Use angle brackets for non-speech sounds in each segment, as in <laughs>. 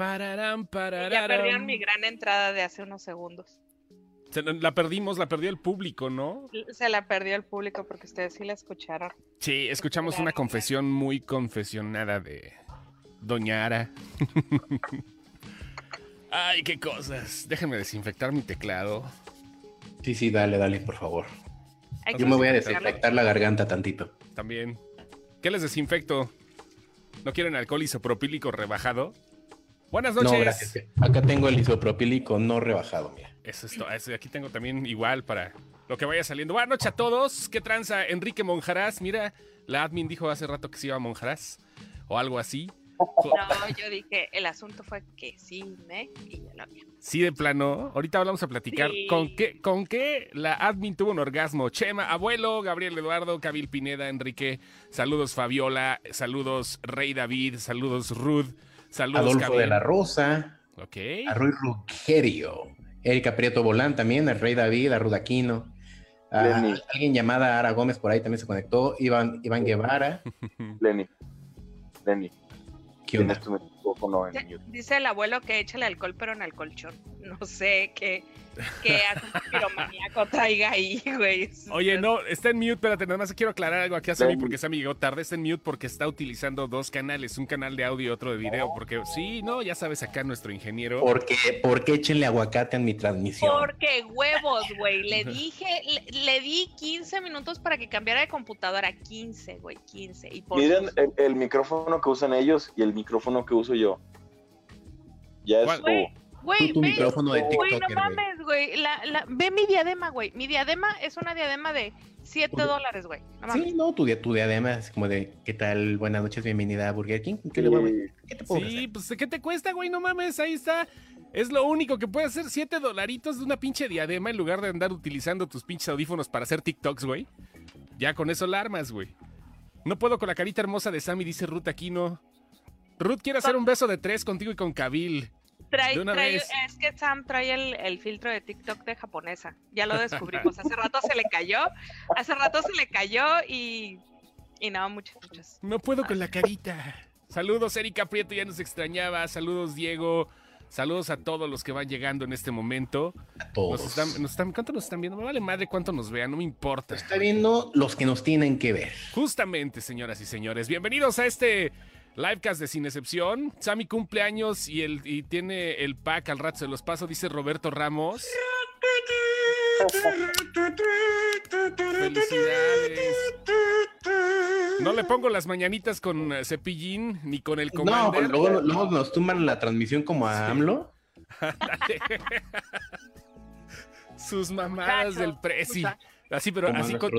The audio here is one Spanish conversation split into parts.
Pararam, Y pararam. ya perdieron mi gran entrada de hace unos segundos. Se- la perdimos, la perdió el público, ¿no? Se la perdió el público porque ustedes sí la escucharon. Sí, escuchamos una confesión muy confesionada de Doña Ara. <laughs> Ay, qué cosas. Déjenme desinfectar mi teclado. Sí, sí, dale, dale, por favor. Yo me voy a desinfectar la garganta tantito. También. ¿Qué les desinfecto? ¿No quieren alcohol isopropílico rebajado? Buenas noches. No, gracias. Acá tengo el isopropílico no rebajado, mira. Eso es todo. Aquí tengo también igual para lo que vaya saliendo. Buenas noches a todos. ¿Qué tranza? Enrique Monjarás. Mira, la admin dijo hace rato que se iba a Monjarás. O algo así. No, yo dije, el asunto fue que sí, me, y ya lo había. Sí, de plano. Ahorita vamos a platicar Sí. con qué, con qué la admin tuvo un orgasmo. Chema, abuelo, Gabriel Eduardo, Cabil Pineda, Enrique. Saludos, Fabiola. Saludos, Rey David. Saludos, Ruth. Saludos, Adolfo de la Rosa, Ok. a Roy Rugerio, Erika Prieto Bolán también, el Rey David, a Rudaquino. A, Lenny. alguien llamada Ara Gómez por ahí también se conectó. Iván, Iván Guevara. <laughs> Lenny. Lenny. ¿Qué onda? Tienes tu micrófono en Dice-. Dice el abuelo que échale alcohol, pero en el colchón. No sé qué, qué asunto piromaníaco traiga ahí, güey. Oye, no, está en mute, espérate, nada más quiero aclarar algo aquí a Sammy porque Sammy llegó tarde, está en mute porque está utilizando dos canales, un canal de audio y otro de video, porque sí, no, ya sabes acá nuestro ingeniero. Porque, ¿Por qué échenle aguacate en mi transmisión? Porque huevos, güey. Le dije, le, le di 15 minutos para que cambiara de computadora. 15, güey, 15. Y por Miren el, el micrófono que usan ellos y el micrófono que uso yo. Ya es Güey, tu ve, micrófono de güey, TikToker, no mames, güey. La, la, ve mi diadema, güey. Mi diadema es una diadema de 7 Oye. dólares, güey. No. Sí, no, tu, dia- tu diadema es como de, ¿qué tal? Buenas noches, bienvenida a Burger King. ¿Qué, le voy a meter? ¿Qué te puedo Sí, pues ¿qué te cuesta, güey? No mames, ahí está. Es lo único que puede hacer, 7 dolaritos de una pinche diadema en lugar de andar utilizando tus pinches audífonos para hacer TikToks, güey. Ya con eso la armas, güey. No puedo con la carita hermosa de Sammy, dice Ruth Aquino. Ruth quiere hacer un beso de tres contigo y con Kabil. Trae, de una trae- vez. es que Sam trae el, el filtro de TikTok de japonesa. Ya lo descubrimos. Hace rato se le cayó. Hace rato se le cayó y. Y no, muchos, muchos. No puedo con la carita. Saludos, Erika Prieto, ya nos extrañaba. Saludos, Diego. Saludos a todos los que van llegando en este momento. A Nos todos. están, nos están- ¿Cuánto nos están viendo? Me vale madre cuánto nos vean, no me importa. Está viendo los que nos tienen que ver. Justamente, señoras y señores, bienvenidos a este livecast de Sin Excepción. Sammy cumple años y, el, y tiene el pack al rato se los paso, dice Roberto Ramos. Felicidades. No le pongo las mañanitas con eh, cepillín ni con el No, commander. luego, luego nos tumban la transmisión como a AMLO. <laughs> Sus mamadas Muchacho, del presi. Así, pero así con,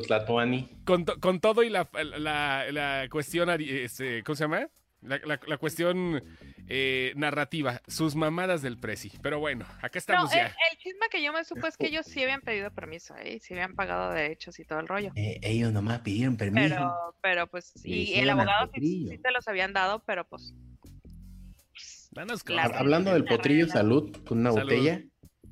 con, to- con todo y la, la, la cuestión, este, ¿cómo se llama? La, la- la cuestión eh, narrativa, sus mamadas del presi. Pero bueno, acá estamos el, ya. el chisme que yo me supo es que ellos sí habían pedido permiso, ¿eh? Sí habían pagado derechos y todo el rollo. Eh, ellos nomás pidieron permiso. Pero, pero pues, Y el abogado sí, sí te los habían dado, pero pues. Danos. Hablando del potrillo, salud con una Salud. botella.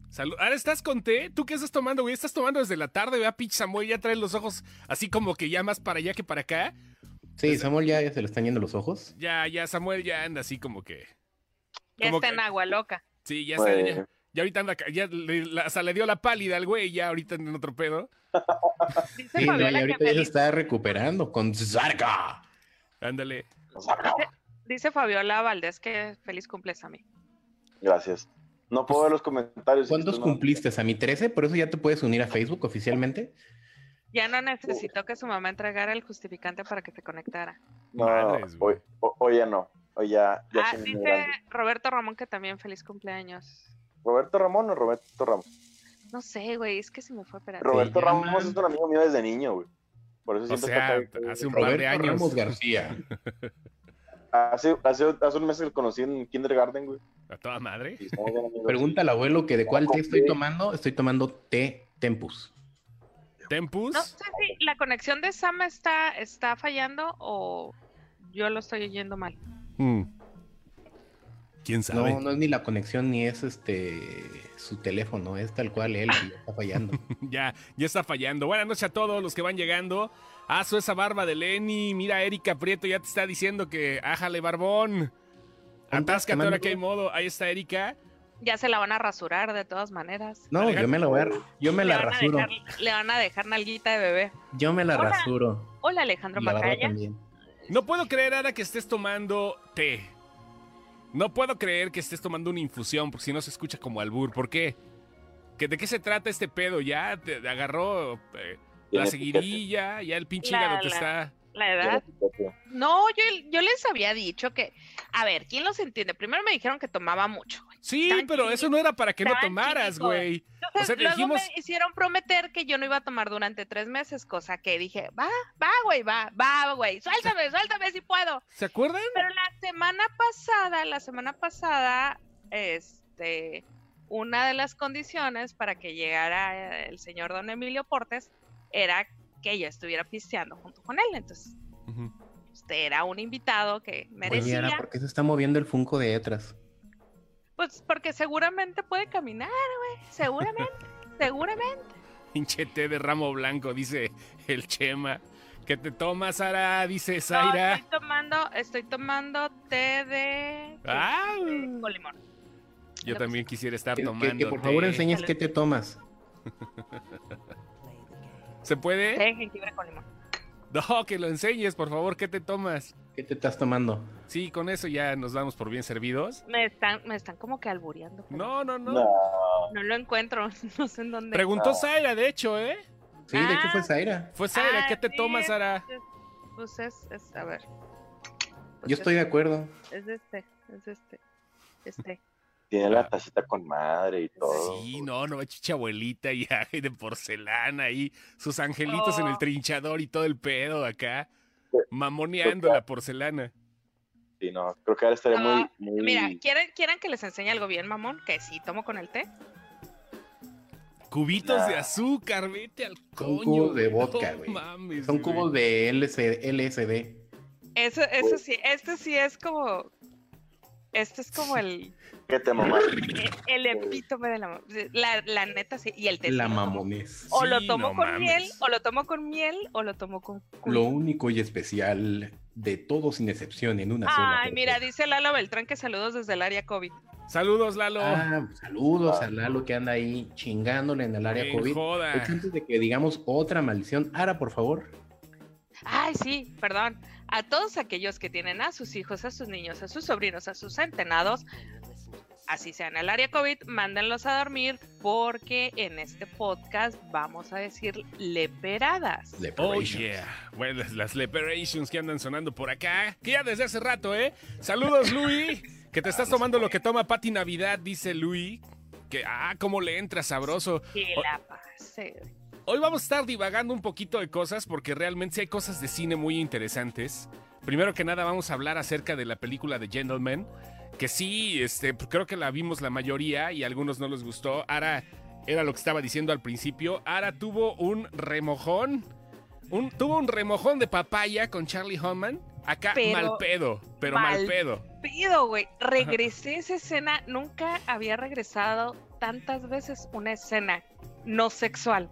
Salud. Ahora estás con té. ¿Tú qué estás tomando, güey? ¿Estás tomando desde la tarde? Vea, pinche Samuel, ya traes los ojos así como que ya más para allá que para acá. Sí, Samuel ya, ya se le están yendo los ojos. Ya, ya, Samuel ya anda así como que. Ya Como está que- en agua loca. Sí, ya está. Pues, Ya, ya ahorita anda. Ya le, la- hasta le dio la pálida al güey, ya ahorita en otro pedo. Dice Sí, no, y ahorita ya se está recuperando con Zarca. Ándale. Dice Fabiola Valdés que feliz cumples a mí. Gracias. No puedo ver los comentarios. ¿Cuántos no- cumpliste, a mi 13? Por eso ya te puedes unir a Facebook oficialmente. Ya no necesitó que su mamá entregara el justificante para que se conectara. No, Madres, hoy, ya no. Hoy ya, ya Ah, dice. Roberto Ramón que también feliz cumpleaños. ¿Roberto Ramón o Roberto Ramos? No sé, güey, es que se me fue pero Roberto llama- Ramos es un amigo mío desde niño, güey. Por eso O siempre sea, está acá. hace un par de Roberto años. Ramos García. <laughs> Hace, hace, hace un mes que lo conocí en kindergarten, güey. A toda madre. Pregunta al abuelo que de cuál té estoy tomando. Estoy tomando té Tempus. Tempus. No sé si la conexión de Sam está, está fallando o yo lo estoy oyendo mal. Mm. ¿Quién sabe? No, no es ni la conexión ni es este su teléfono, es tal cual él que ya está fallando. <laughs> Ya, ya está fallando. Buenas noches a todos los que van llegando. Aso esa barba de Lenny. Mira, Erika Prieto ya te está diciendo que ájale barbón. Atáscate ahora que hay modo. Ahí está Erika. Ya se la van a rasurar de todas maneras. No, yo me la voy a, yo me le, la rasuro. dejar, le van a dejar nalguita de bebé. Yo me la Hola. rasuro. Hola Alejandro Macaya. No puedo creer, Ara, que estés tomando té. No puedo creer que estés tomando una infusión, porque si no se escucha como albur. ¿Por qué? ¿Que ¿De qué se trata este pedo? ¿Ya te agarró eh, la Tiene seguidilla? ¿Ya el pinche La- hígado te la- está...? La edad. No, yo, yo les había dicho que, a ver, ¿quién los entiende? Primero me dijeron que tomaba mucho. Sí, Tan pero eso no era para que no tomaras, güey. O sea, luego dijimos... me hicieron prometer que yo no iba a tomar durante tres meses, cosa que dije, va, va, güey, va, va, güey, suéltame, suéltame si puedo. ¿Se acuerdan? Pero la semana pasada, la semana pasada, este, una de las condiciones para que llegara el señor don Emilio Portes era que yo estuviera pisteando junto con él. Entonces, Ujú. usted era un invitado que Oye, merecía, Ara, ¿por qué se está moviendo el Funko de detrás? Pues porque seguramente puede caminar, güey, seguramente, <laughs> seguramente. Pinche té de ramo blanco, dice el Chema. ¿Qué te tomas, Sara? Dice No, Zaira. estoy tomando, estoy tomando té de, Ah, de- con limón. yo también quisiera estar Que, tomando que por favor enseñes qué te tomas. <laughs> ¿Se puede? Té de jengibre con limón. No, que lo enseñes, por favor. ¿Qué te tomas? ¿Qué te estás tomando? Sí, con eso ya nos damos por bien servidos. Me están, me están como que albureando. No, no, no. No, No lo encuentro, <laughs> no sé en dónde. Preguntó No. Zaira, de hecho, ¿eh? Sí, de hecho fue Ah. Zaira. Fue Zaira, Ah, ¿qué te sí, tomas, Sara? es- Pues es, es, a ver. Pues Yo estoy de acuerdo. Es este, es este, este. Tiene la tacita con madre y todo. Sí, no, no, chicha abuelita y <laughs> de porcelana y sus angelitos en el trinchador y todo el pedo acá. Mamoneando la porcelana. Sí, no, creo que ahora estaría No, muy, muy... Mira, ¿quieren, ¿quieren que les enseñe algo bien, mamón? Que sí, tomo con el té. Cubitos Nah. de azúcar, vete al Son coño. cubos de güey. vodka, No güey. mames, Son güey. cubos de LC LSD. Eso, eso sí, este sí es como. Este es como el, ¿Qué te mamás? el epítome de la, la, la neta, sí. Y el té. La mamonés. O lo Sí, tomo no con mames. miel, o lo tomo con miel, o lo tomo con. Lo único y especial de todo sin excepción en una sola. Ay, mira, dice Lalo Beltrán que saludos desde el área COVID. Saludos, Lalo. Ah, saludos a Lalo que anda ahí chingándole en el área COVID. joda. Antes de que digamos otra maldición, Ara, por favor. Ay, sí, perdón. A todos aquellos que tienen a sus hijos, a sus niños, a sus sobrinos, a sus centenados, así sea en el área COVID, mándenlos a dormir porque en este podcast vamos a decir leperadas. Oh Leperations. yeah. Bueno, las, Leperations que andan sonando por acá. Que ya desde hace rato, ¿eh? Saludos, <laughs> Luis. Que te estás tomando lo que toma Pati Navidad, dice Luis. Que, ah, cómo le entra sabroso. Que la pase. Hoy vamos a estar divagando un poquito de cosas porque realmente sí hay cosas de cine muy interesantes. Primero que nada vamos a hablar acerca de la película de Gentleman, que sí, este, creo que la vimos la mayoría y a algunos no les gustó. Ara era lo que estaba diciendo al principio. Ara tuvo un remojón, un, tuvo un remojón de papaya con Charlie Hunnam. Acá Pero mal pedo, pero mal, mal pedo. Pido, güey. Regresé esa escena. Nunca había regresado tantas veces una escena no sexual.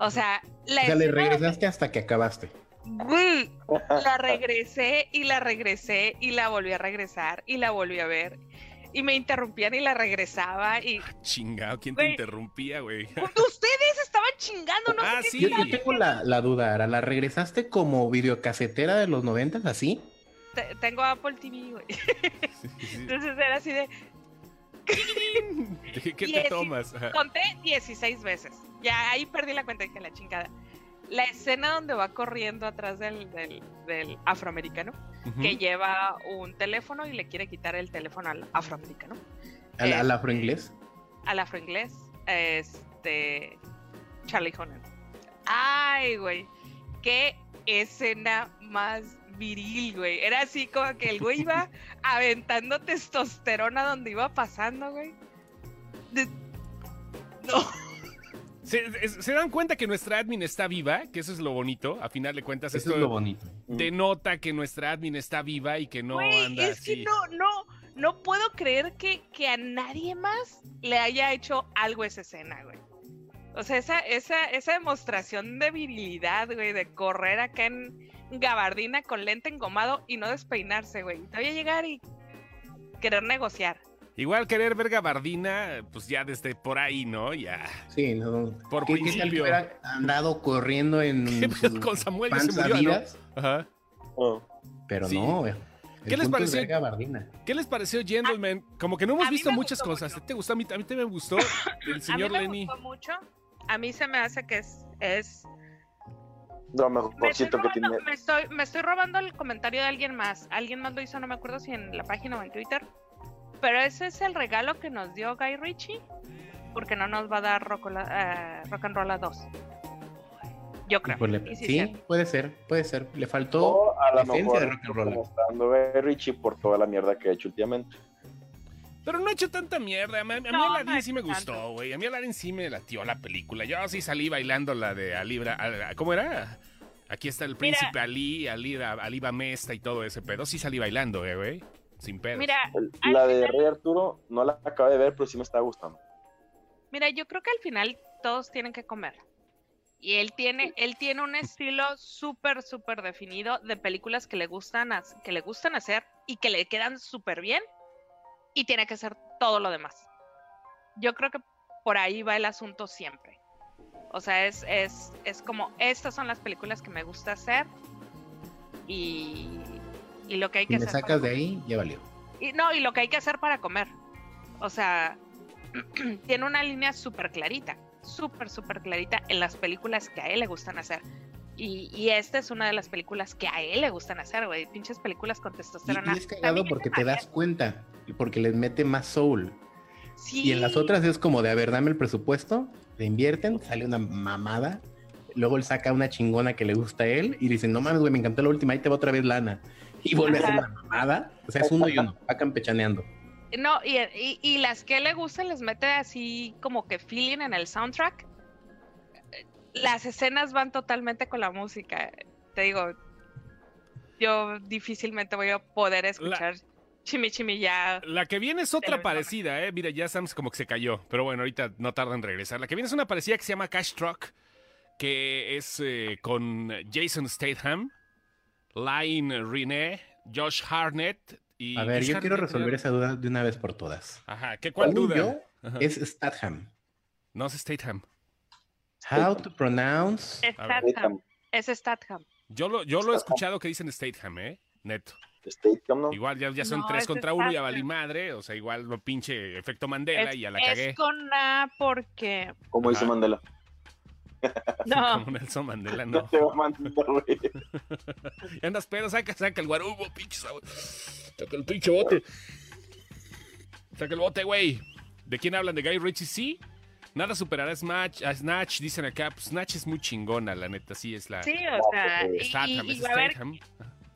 O sea, la O sea, le regresaste hasta que acabaste. Güey, la regresé y la regresé y la volví a regresar y la volví a ver. Y me interrumpían y la regresaba y... Chingado, ¿quién te interrumpía, güey? Ustedes estaban chingando, no Ah, sé qué sí. Yo, estaban yo tengo la, la duda, Ara. ¿La regresaste como videocasetera de los noventas, así? Te- Tengo Apple TV, güey. Sí, sí. Entonces era así de... ¿Qué, <laughs> qué te tomas? Conté 16 veces. Ya ahí perdí la cuenta, dije la chingada. La escena donde va corriendo atrás del, del, del afroamericano, que lleva un teléfono y le quiere quitar el teléfono al afroamericano. ¿Al, al Este, afroinglés? al afroinglés, este Charlie Hunnam. Ay, güey, qué escena más viril, güey. Era así como que el güey iba aventando testosterona donde iba pasando, güey. De- No, ¿Se, dan cuenta que nuestra admin está viva? Que eso es lo bonito. A final de cuentas, Eso esto es lo bonito. denota que nuestra admin está viva y que no güey, anda es que así. no, no, no puedo creer que, que a nadie más le haya hecho algo esa escena, güey. O sea, esa, esa, esa demostración de virilidad, güey, de correr acá en gabardina con lente engomado y no despeinarse, güey. Te voy a llegar y querer negociar. Igual querer ver gabardina, pues ya desde por ahí, ¿no? Ya. Sí, no. Por ¿Qué, qué tal que principio. hubiera andado corriendo en <laughs> ¿Qué con Samuel? Ya se murió, ¿no? Ajá. Oh. Pero Sí. no, el ¿Qué les pareció? ¿Qué les pareció Gentleman? Como que no hemos visto muchas cosas. mucho. ¿Te gustó? A mí, <coughs> a mí también me gustó el señor a mí me Lenny. gustó mucho. A mí se me hace que es, es Lo me, estoy mejorcito que tiene. robando, me, estoy, me estoy robando el comentario de alguien más. Alguien más lo hizo, no me acuerdo si en la página o en Twitter. Pero ese es el regalo que nos dio Guy Ritchie. Porque no nos va a dar Rock, eh, rock and Roll 2. Yo creo. Pues le- sí, sí, puede ser, puede ser. Le faltó O a la esencia de mejor rock and roll. Guy Ritchie por toda la mierda que ha hecho últimamente. Pero no ha hecho tanta mierda. A mí, a mí No, no Aladdin ha sí me gustó, güey. A mí Aladdin sí me latió la película. Yo sí salí bailando la de Alibra. Al- ¿Cómo era? Aquí está el Mira. príncipe Ali, Ali, Ali Bamesta y todo ese pedo. Sí salí bailando, eh, güey. Sin pedo. Mira, la de final- Rey Arturo no la acabé de ver, pero sí me está gustando. mira, yo creo que al final todos tienen que comer. Y él tiene, él tiene un estilo súper, súper definido de películas que le gustan, que le gustan hacer y que le quedan súper bien. Y tiene que hacer todo lo demás. Yo creo que por ahí va el asunto siempre. O sea, es, es, es como, estas son las películas que me gusta hacer. Y, y lo que hay que Si me sacas de ahí, ya valió. y no, y lo que hay que hacer para comer. O sea, <clears throat> tiene una línea súper clarita, súper, súper clarita en las películas que a él le gustan hacer. Y, y esta es una de las películas que a él le gustan hacer, güey. Pinches películas con Y, testosterona. y es cagado porque te das cuenta, porque les mete más soul. Sí. Y en las otras es como de, a ver, dame el presupuesto, le invierten, sale una mamada, luego él saca una chingona que le gusta a él y dicen, no mames, güey, me encantó la última, ahí te va otra vez lana. Y vuelve a hacer una mamada. O sea, es uno y uno, va campechaneando. No, y, y- y las que le gustan les mete así como que feeling en el soundtrack. Las escenas van totalmente con la música. Te digo, yo difícilmente voy a poder escuchar Chimi ya. La que viene es otra parecida, ¿eh? Mira, ya Sam's como que se cayó. Pero bueno, ahorita no tarda en regresar. La que viene es una parecida que se llama Cash Truck, que es eh, con Jason Statham, Line René, Josh Harnett y... A ver, Josh yo quiero resolver ¿no? esa duda de una vez por todas. Ajá, ¿qué cuál duda? yo. Es Statham. No es Statham. How to pronounce... Statham. Es Statham. Yo lo, yo lo he escuchado que dicen Statham, ¿eh? Neto. Igual ya, ya son No, tres es contra uno, ya valí madre. O sea, igual lo pinche efecto Mandela Es, y ya la es cagué. con A porque. Como dice. Mandela. <laughs> No. Como Nelson Mandela, No no. <laughs> te va a mandar, güey. <laughs> Ya andas pedo, saca, saca el guarubo, pinche sabor. Saca el pinche bote. Saca el bote, güey. ¿De quién hablan? ¿De Guy Ritchie? Sí. Nada superará a Snatch, a Snatch, dicen acá. Pues Snatch es muy chingona, la neta, sí es la. Sí, o sea. y- Statham, y, es y a Statham.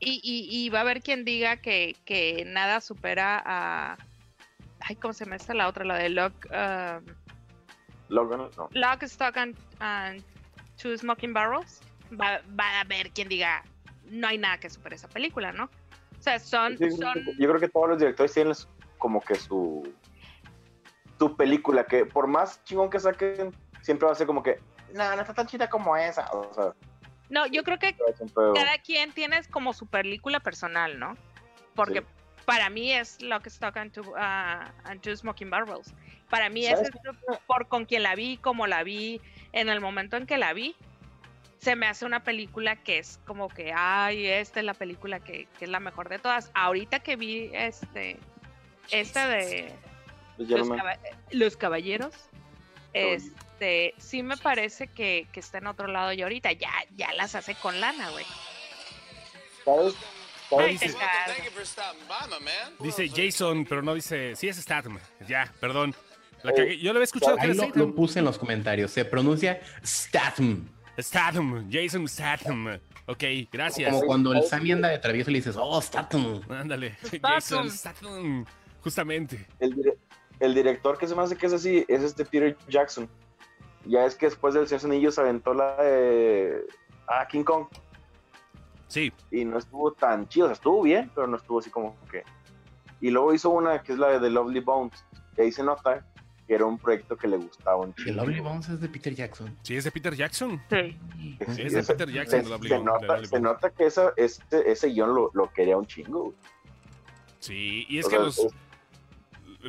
Y, y- y va a haber quien diga que, que nada supera a. Ay, ¿cómo se llama esta la otra? La de Lock. um, Logan, no. Lock, Stock and, and Two Smoking Barrels. Va, va a haber quien diga. No hay nada que supere esa película, ¿no? O sea, son. Sí, son Yo creo que todos los directores tienen como que su su película que por más chingón que saquen siempre va a ser como que no, no está tan chida como esa. O sea, no, yo creo que cada quien tiene como su película personal, ¿no? Porque Sí. para mí es Lock, Stock and Two, ah, and Two Smoking Barrels. Para mí es ¿Sabes por con quien la vi, como la vi, en el momento en que la vi, se me hace una película que es como que, ay, esta es la película que, que es la mejor de todas. Ahorita que vi este, esta de Pues Los, Caballeros. Este, sí me parece que, que está en otro lado y ahorita ya, ya las hace con lana, güey. Dice Jason, pero no dice. Sí, es Statham. Ya, perdón. La cagué. Yo lo había escuchado Ahí lo, puse en los comentarios. Se pronuncia Statham. Statham. Jason Statham. Ok, gracias. Como cuando el Sammy anda de travieso y le dices, oh, Statham. Ándale. <laughs> Statham. Jason Statham. Justamente. El, dire- el director que se me hace que es así es este Peter Jackson. Ya es que después del Señor de los Anillos aventó la de ah, King Kong Sí. y no estuvo tan chido. O sea, estuvo bien, pero no estuvo así como que. Y luego hizo una que es la de The Lovely Bones. Y ahí se nota que era un proyecto que le gustaba un El chido. Lovely Bones es de Peter Jackson. Sí, es de Peter Jackson. Sí. Es de Peter Jackson, se, The Lovely se Bones, The nota, Lovely se Bones. nota que esa, este, ese guion lo, lo quería un chingo. Sí, y es O que sea, los, es-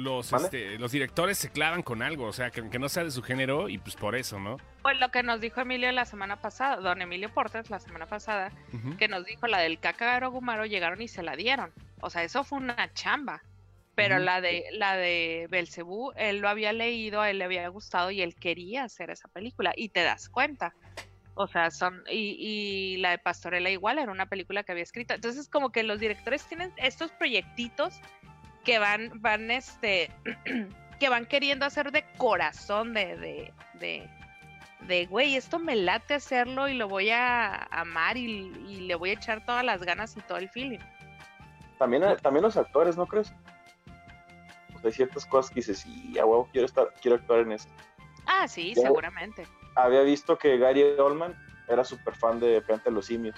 los, este, los directores se clavan con algo, o sea, que, que no sea de su género y pues por eso, ¿no? Pues lo que nos dijo Emilio la semana pasada, don Emilio Portes la semana pasada, que nos dijo la del Kakagaro Gumaro llegaron y se la dieron. O sea, eso fue una chamba. Pero la de la de Belcebú, él lo había leído, a él le había gustado y él quería hacer esa película. Y te das cuenta. O sea, son. Y, y la de Pastorela igual era una película que había escrito. Entonces, como que los directores tienen estos proyectitos que van, van, este, <clears throat> que van queriendo hacer de corazón, de, de, de, de, güey, esto me late hacerlo y lo voy a amar y, y le voy a echar todas las ganas y todo el feeling. También, también los actores, ¿no crees? Hay ciertas cosas que dices, sí, a huevo, quiero, estar, quiero actuar en eso. Ah, sí, seguramente. Había visto que Gary Oldman era súper fan de los Simios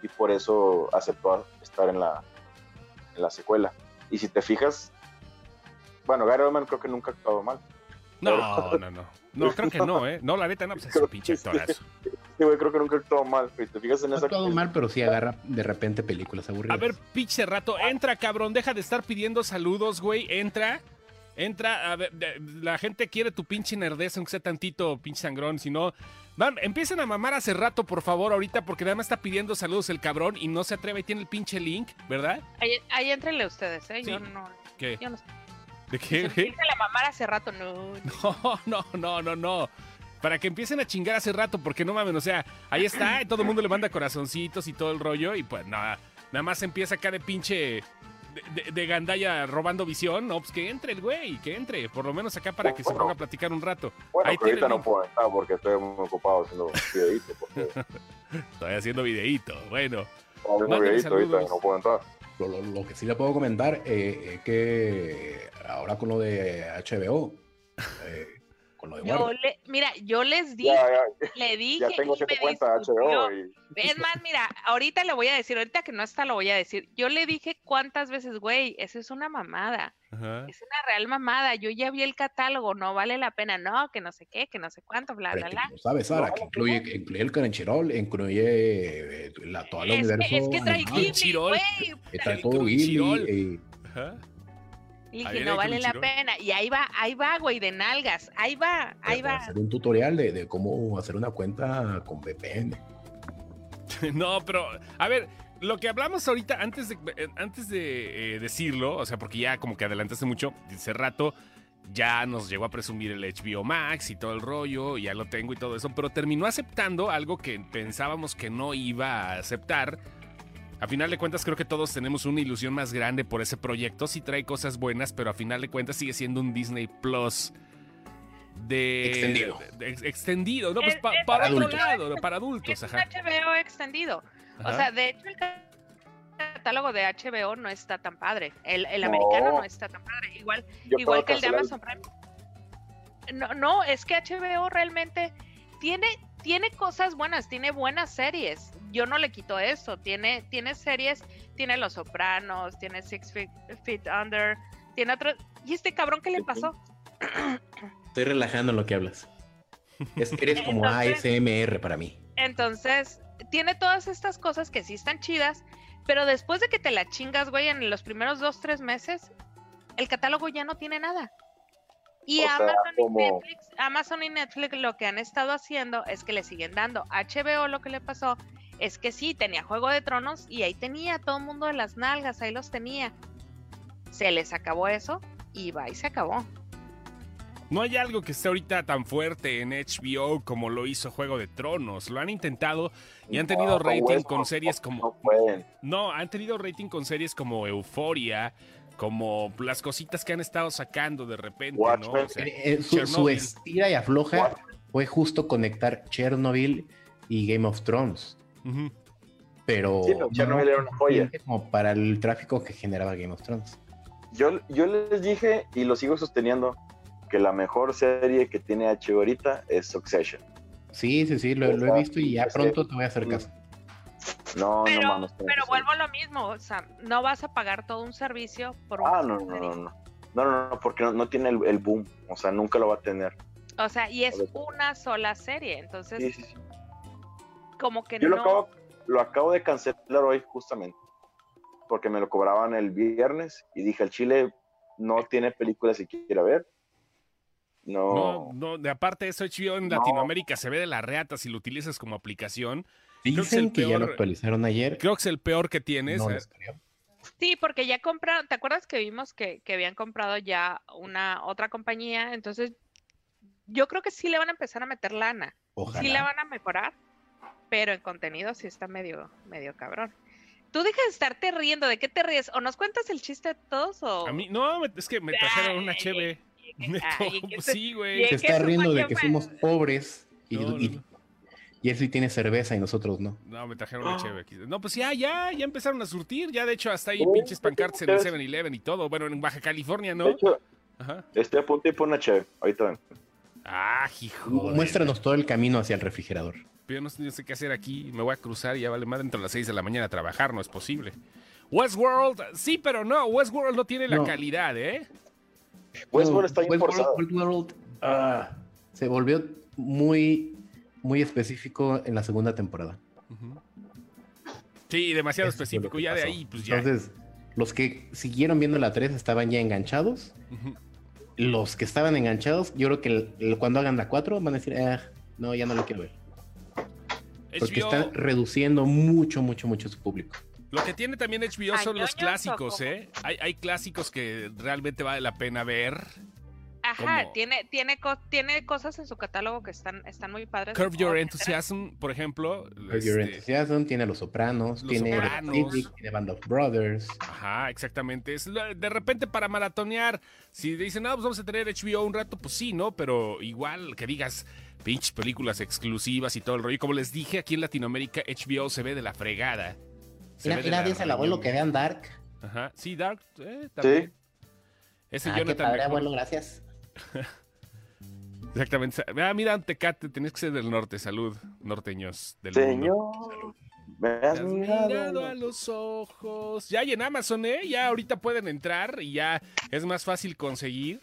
y por eso aceptó estar en la, en la secuela. Y si te fijas, bueno, Gary Oldman creo que nunca ha actuado mal. No, no, no. No, <laughs> creo que no, ¿eh? No, la neta no, pues es un pinche actorazo. Sí, güey, creo que nunca ha actuado mal. Si te fijas en No esa ha actuado mal, pero sí agarra de repente películas aburridas. A ver, pinche rato, entra, cabrón, deja de estar pidiendo saludos, güey, entra. Entra, a ver, la gente quiere tu pinche nerdez, aunque sea tantito pinche sangrón, si no... Van, empiecen a mamar hace rato, por favor, ahorita, porque nada más está pidiendo saludos el cabrón y no se atreve y tiene el pinche link, ¿verdad? Ahí, ahí entrenle ustedes, ¿eh? Yo no, ¿Qué? yo no sé. ¿De qué, la mamar hace rato, no. no. No, <laughs> no, no, no, no. Para que empiecen a chingar hace rato, porque no mames, o sea, ahí está, y todo el mundo le manda corazoncitos y todo el rollo, y pues nada, nada más empieza acá de pinche. De, de- de gandalla robando visión, no, pues que entre el güey, que entre, por lo menos acá para que se ponga a platicar un rato. Bueno, Ahí pero ahorita no puedo estar porque estoy muy ocupado haciendo videitos. Porque <laughs> Estoy haciendo videíto, bueno. estoy haciendo videitos ahorita no puedo entrar. Lo, lo- lo que sí le puedo comentar eh, es que ahora con lo de HBO, eh, con lo de Yo le, mira, yo les dije, Ya, ya, le dije. ya tengo y siete me cuentas discutió. HBO y Es más, mira, ahorita le voy a decir, ahorita que no está lo voy a decir. Yo le dije cuántas veces, güey, eso es una mamada. Ajá. Es una real mamada. Yo ya vi el catálogo, no vale la pena. No, que no sé qué, que no sé cuánto, bla, pero bla, bla. no sabes, Sara, No, que no, incluye, que incluye el Crunchyroll, incluye eh, la, toda la Es universo que, es que trae Ghibli, güey. trae todo. Ghibli, eh, Ajá. Y dije, no vale la pena. Y ahí va, ahí va, güey, de nalgas. Ahí va, ahí va. hacer un tutorial de, de cómo hacer una cuenta con VPN. <laughs> No, pero, a ver, lo que hablamos ahorita, antes de, eh, antes de eh, decirlo, o sea, porque ya como que adelantaste mucho, hace rato ya nos llegó a presumir el HBO Max y todo el rollo, y ya lo tengo y todo eso, pero terminó aceptando algo que pensábamos que no iba a aceptar. A final de cuentas, creo que todos tenemos una ilusión más grande por ese proyecto. Sí trae cosas buenas, pero a final de cuentas sigue siendo un Disney Plus de Extendido. de- de- extendido, no, pues Es- pa- es- para otro adultos. lado, para adultos, Es un ajá. HBO extendido. O sea, de hecho, el catálogo de HBO no está tan padre. El, el No. americano no está tan padre. Igual, yo igual que el de Amazon Prime. No, no, es que HBO realmente tiene, tiene cosas buenas, tiene buenas series. Yo no le quito eso. Tiene, tiene series, tiene Los Sopranos, tiene Six Feet, Feet Under, tiene otro. ¿Y este cabrón qué le pasó? <clears throat> Estoy relajando en lo que hablas. Es, eres como Entonces- ASMR para mí. Entonces, tiene todas estas cosas que sí están chidas, pero después de que te la chingas, güey, en los primeros dos, tres meses, el catálogo ya no tiene nada. Y O sea, Amazon, como- y Netflix, Amazon y Netflix lo que han estado haciendo es que le siguen dando. HBO lo que le pasó es que sí, tenía Juego de Tronos y ahí tenía todo el mundo de las nalgas, ahí los tenía. Se les acabó eso y va y se acabó. No hay algo que esté ahorita tan fuerte en HBO como lo hizo Juego de Tronos. Lo han intentado y han tenido No, rating con series como... No pueden. No, han tenido rating con series como Euforia, como las cositas que han estado sacando de repente, ¿no? Watchmen. O sea, Eh, eh, su, estira y afloja fue justo conectar Chernobyl y Game of Thrones. Pero Sí, Chernobyl era una joya. como para el tráfico que generaba Game of Thrones. Yo, yo les dije y lo sigo sosteniendo que la mejor serie que tiene HBO ahorita es Succession. Sí, sí, sí, lo, lo he visto y ya pronto te voy a hacer caso. No, Pero, no mames. pero vuelvo a lo mismo, o sea, no vas a pagar todo un servicio por un Ah, no, no, no, no. No, no, no, porque no, no tiene el, el boom. O sea, nunca lo va a tener. O sea, y es una sola serie, entonces Sí, sí, sí. como que Yo no. lo, acabo, lo acabo de cancelar hoy justamente. Porque me lo cobraban el viernes y dije al chile, no tiene películas que quiera ver. No, No, no, de aparte de eso, HBO en No. Latinoamérica se ve de la reata si lo utilizas como aplicación. Creo que es el Dicen que, ya lo actualizaron ayer. Creo que es el peor que tienes. No. Sí, porque ya compraron, ¿te acuerdas que vimos que, que habían comprado ya una otra compañía? Entonces, yo creo que sí le van a empezar a meter lana. Ojalá. Sí la van a mejorar, pero en contenido sí está medio, medio cabrón. Tú dejas de estarte riendo, ¿de qué te ríes? ¿O nos cuentas el chiste de todos o...? A mí, no, es que me trajeron una cheve. <laughs> Sí, güey. Se está riendo de que somos pobres y, No, no, y- y él sí tiene cerveza y nosotros no. No, me trajeron una cheve aquí. No, pues ya, ya, ya empezaron a surtir. Ya, de hecho, hasta hay Oh, pinches pancartas en el ustedes- 7-Eleven y todo. Bueno, en Baja California, de ¿no? hecho, Ajá. estoy a punto de ir por una chévere. Ahorita ven. Ah, hijo. Muéstranos todo el camino hacia el refrigerador. Yo no sé, qué hacer aquí. Me voy a cruzar y ya vale más dentro de las 6 de la mañana a trabajar. No es posible. Westworld, sí, pero no. Westworld no tiene la No. calidad, ¿eh? Westworld está bien Westworld- forzado. Westworld, ah, se volvió muy, muy específico en la segunda temporada. Sí, demasiado Eso lo específico. Ya de ahí, pues ya. Entonces, los que siguieron viendo la 3 estaban ya enganchados. Los que estaban enganchados, yo creo que el- el- cuando hagan la 4 van a decir, "Ah, no, ya no la quiero ver. Porque HBO, están reduciendo mucho, mucho, mucho su público. Lo que tiene también HBO ¿A son los clásicos? ¿eh? Hay, hay clásicos que realmente vale la pena ver. Ajá, tiene, tiene, co- tiene cosas en su catálogo que están, están muy padres. Curve Your. Enthusiasm, por ejemplo. Curb Your este, Enthusiasm, tiene a Los Sopranos, Los tiene Sopranos. Civic, tiene Band of Brothers. Ajá, exactamente. Es de repente para maratonear, si dicen, no, pues vamos a tener HBO un rato, pues sí, ¿no? Pero igual que digas, pinches películas exclusivas y todo el rollo. Y como les dije, aquí en Latinoamérica HBO se ve de la fregada. Se ve de la reñonga. vean Dark. Ajá, sí, Dark, eh, también. Ese Jonathan mejor. gracias. <laughs> Exactamente. Ah, mira, Tecate, tenías que ser del norte. Salud, norteños del mundo. Señor, me Te has has mirado. mirado a los ojos. Ya hay en Amazon, ¿eh? Ya ahorita pueden entrar y ya es más fácil conseguir.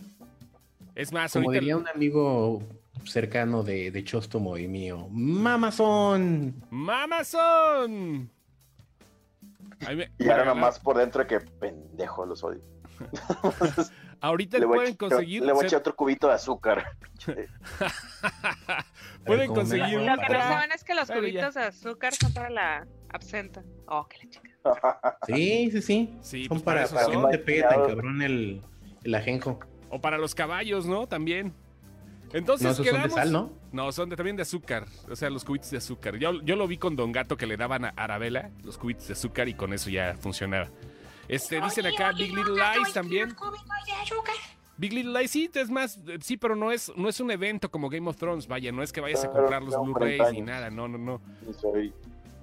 Es más, Como ahorita. diría un amigo cercano de, de Chostomo y mío, ¡Mamazón! ¡Mamazón! Ahí me- Y me ahora nomás por dentro que pendejo los odio. <laughs> Ahorita Le voy, a pueden echar- conseguir. le voy a echar otro cubito de azúcar. <laughs> pueden conseguir Lo que no saben es que los Pero ya. cubitos de azúcar son para la absenta. Oh, que la chica. <laughs> Sí, sí, sí. Sí, son pues para para, para que no te pegue tan cabrón el, el ajenjo. O para los caballos, ¿no? También. Entonces No, esos son de quedamos- sal, ¿no? No, son de- también de azúcar. O sea, los cubitos de azúcar. Yo, yo lo vi con Don Gato que le daban a Arabella los cubitos de azúcar y con eso ya funcionaba. Este, dicen acá Big Little Lies también. Big Little Lies, sí, es más, sí, pero no es, no es un evento como Game of Thrones, vaya, no es que vayas a comprar los Blu-rays 40 ni nada, no, no, no.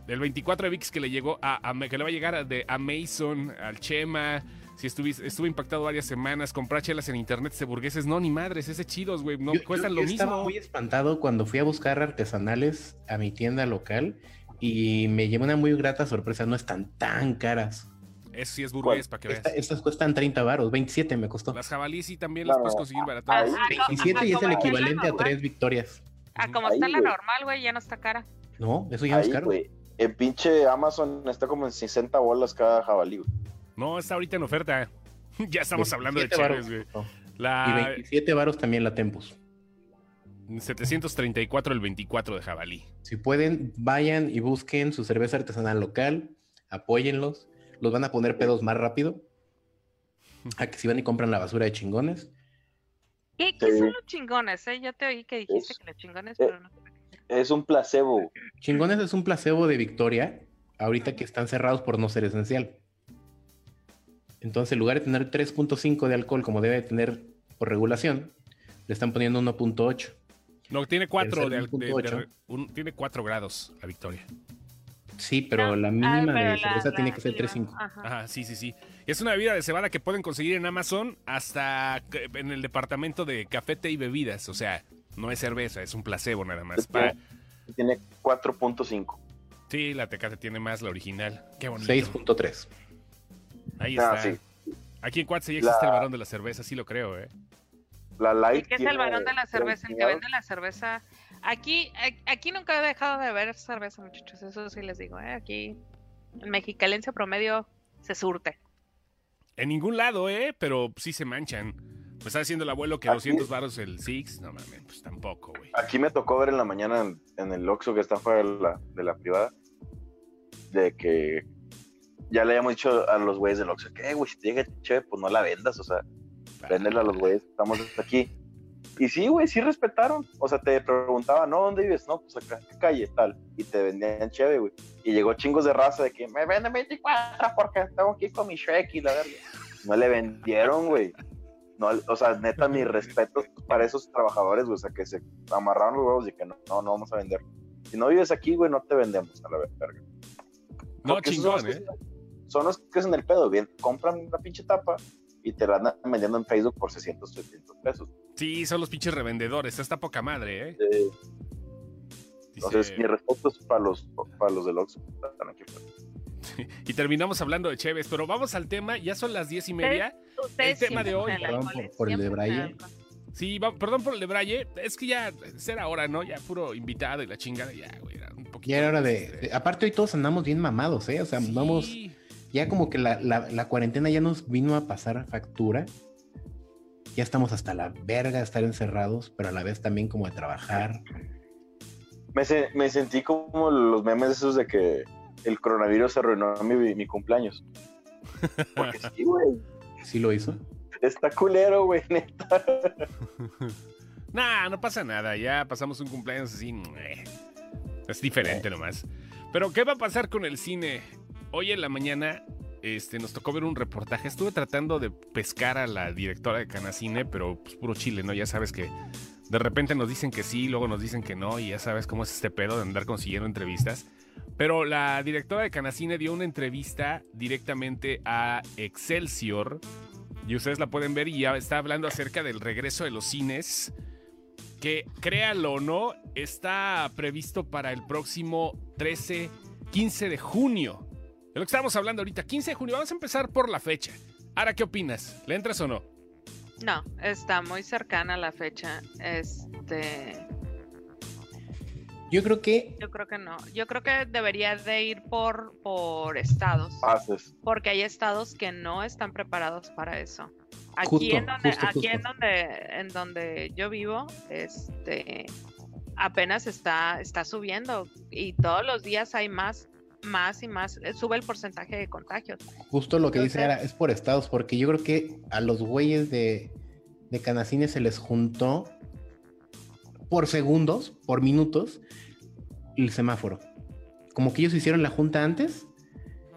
El 24 de VIX que le llegó a, a- que le va a llegar a- de Amazon, al Chema. Si estuve, estuve impactado varias semanas, comprar chelas en internet de burgueses, no, ni madres, ese chidos, güey, no Yo- cuestan yo- lo yo Estaba mismo. muy espantado cuando fui a buscar artesanales a mi tienda local y me llevé una muy grata sorpresa. No están tan caras. Eso sí es burgués, para que veas. Esta- estas cuestan 30 varos, 27 me costó. Las jabalíes sí también No, las puedes conseguir no, 27 y es el la equivalente a normal. tres victorias. Ah, como Ahí, está la normal, güey, ya no está cara. No, eso ya no es caro. güey. El pinche Amazon está como en 60 bolas cada jabalí, güey. No, está ahorita en oferta. <laughs> ya estamos hablando de 27 cheves, varos güey. costó. Y La 27 varos también la Tempus. 734 el 24 de jabalí. Si pueden, vayan y busquen su cerveza artesanal local, apóyenlos, los van a poner pedos más rápido. A que si van y compran la basura de chingones. ¿Qué, qué Sí. son los chingones? Eh? Yo te oí que dijiste Es- que los chingones, pero no. Es un placebo. Chingones es un placebo de Victoria, ahorita que están cerrados por no ser esencial. Entonces, en lugar de tener 3.5 de alcohol como debe de tener por regulación, le están poniendo 1.8. No, tiene 4 ser de, de- un- tiene 4 grados la victoria. Sí, pero Ah, la ah, mínima pero de la- cerveza la tiene que ser mínima. 3.5. Ajá. Ajá, sí, sí, sí. Es una bebida de cebada que pueden conseguir en Amazon hasta en el departamento de café, té y bebidas. O sea, no es cerveza, es un placebo nada más. Para- Tiene 4.5. Sí, la Tecate tiene más, la original. Qué bonito. 6.3. Ahí Ah, está. sí. Aquí en Cuatza ya existe La- el varón de la cerveza, sí lo creo, ¿eh? La ¿Y light. qué es el varón de la cerveza? El que 32. vende la cerveza. Aquí, aquí nunca he dejado de ver cerveza, muchachos. Eso sí les digo, ¿eh? Aquí, el mexicalense promedio se surte. En ningún lado, ¿eh? Pero sí se manchan. Me está diciendo el abuelo que Aquí- 200 baros el Six. No mames, pues tampoco, güey. Aquí me tocó ver en la mañana en, en el Oxxo que está fuera de la, de la privada, de que ya le habíamos dicho a los güeyes del Oxxo que, "Eh, güey, si te llega chévere, pues no la vendas, o sea, véndela a los güeyes, estamos aquí. Y sí, güey, sí respetaron. O sea, te preguntaban, ¿no? ¿Dónde vives? No, pues acá, ¿qué calle? Tal. Y te vendían chévere, güey. Y llegó chingos de raza de que me venden 24 porque tengo aquí con mi Shrek y la verga. No le vendieron, güey. No, o sea, neta, mi respeto para esos trabajadores, güey. O sea, que se amarraron los huevos y que no, no, no vamos a vender. Si no vives aquí, güey, no te vendemos a la verga. No, Porque son chingón, los ¿eh? que- Son los que hacen el pedo, bien. Compran la pinche tapa y te la andan vendiendo en Facebook por 600, 700 pesos. Sí, son los pinches revendedores. Está poca madre, ¿eh? Eh, Dice- Entonces, mi respeto es para los, para los del Oxxo. <laughs> Y terminamos hablando de Chévez, pero vamos al tema. Ya son las diez y media. Ustedes tema de hoy, el perdón por- por el de el Braille. Sí, va- perdón por el de Braille. Es que ya será hora, ¿no? Ya puro invitado y la chingada. Ya, güey, era un poquito. Ya era hora de, de- Aparte, hoy todos andamos bien mamados, ¿eh? O sea, sí. andamos. Ya como que la, la- la cuarentena ya nos vino a pasar factura. Ya estamos hasta la verga de estar encerrados, pero a la vez también como de trabajar. Me, se- me sentí como los memes esos de que el coronavirus arruinó mi, mi cumpleaños. Porque <laughs> sí, güey. ¿Sí lo hizo? Está culero, güey, neta. <laughs> Nah, no pasa nada. Ya pasamos un cumpleaños así. eh, Es diferente nomás. Pero, ¿qué va a pasar con el cine? Hoy en la mañana este, nos tocó ver un reportaje. Estuve tratando de pescar a la directora de Canacine, pero pues puro chile, ¿no? Ya sabes que de repente nos dicen que sí, luego nos dicen que no, y ya sabes cómo es este pedo de andar consiguiendo entrevistas. Pero la directora de Canacine dio una entrevista directamente a Excelsior. Y ustedes la pueden ver y ya está hablando acerca del regreso de los cines. Que créalo o no, está previsto para el próximo 13, 15 de junio. De lo que estamos hablando ahorita, 15 de junio. Vamos a empezar por la fecha. Ahora, ¿qué opinas? ¿Le entras o no? No, está muy cercana la fecha. Este, Yo creo que yo creo que no. Yo creo que debería de ir por por estados, Pases. porque hay estados que no están preparados para eso. Aquí Justo, en donde justo, aquí en donde en donde yo vivo, este apenas está está subiendo y todos los días hay más más y más eh, sube el porcentaje de contagios. justo lo que dice Ara es por estados, porque yo creo que a los güeyes de, de Canacine se les juntó por segundos, por minutos, el semáforo. Como que ellos hicieron la junta antes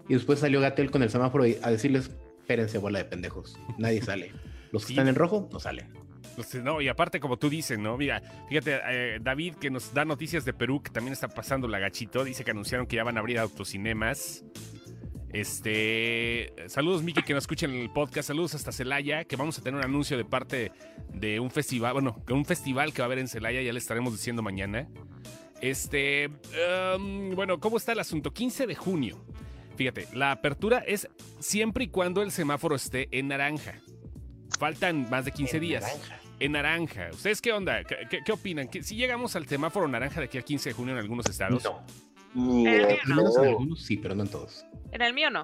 y después salió Gatel con el semáforo y- a decirles, espérense, bola de pendejos, nadie sale. Los que Sí. están en rojo no salen. Pues, No, y aparte, como tú dices, ¿no? Mira, fíjate, eh, David, que nos da noticias de Perú, que también está pasando la gachito, dice que anunciaron que ya van a abrir autocinemas. Este. Saludos, Miki, que nos escuchen en el podcast. Saludos hasta Celaya, que vamos a tener un anuncio de parte de un festival, bueno, de un festival que va a haber en Celaya, ya le estaremos diciendo mañana. Este. em, bueno, ¿cómo está el asunto? 15 de junio. Fíjate, la apertura es siempre y cuando el semáforo esté en naranja. Faltan más de 15 días. En naranja. ¿Ustedes qué onda? ¿Qué, qué- qué opinan? ¿Que si llegamos al semáforo naranja de aquí al 15 de junio en algunos estados? No. Eh, de no. Menos en algunos sí, pero no en todos. En el mío no.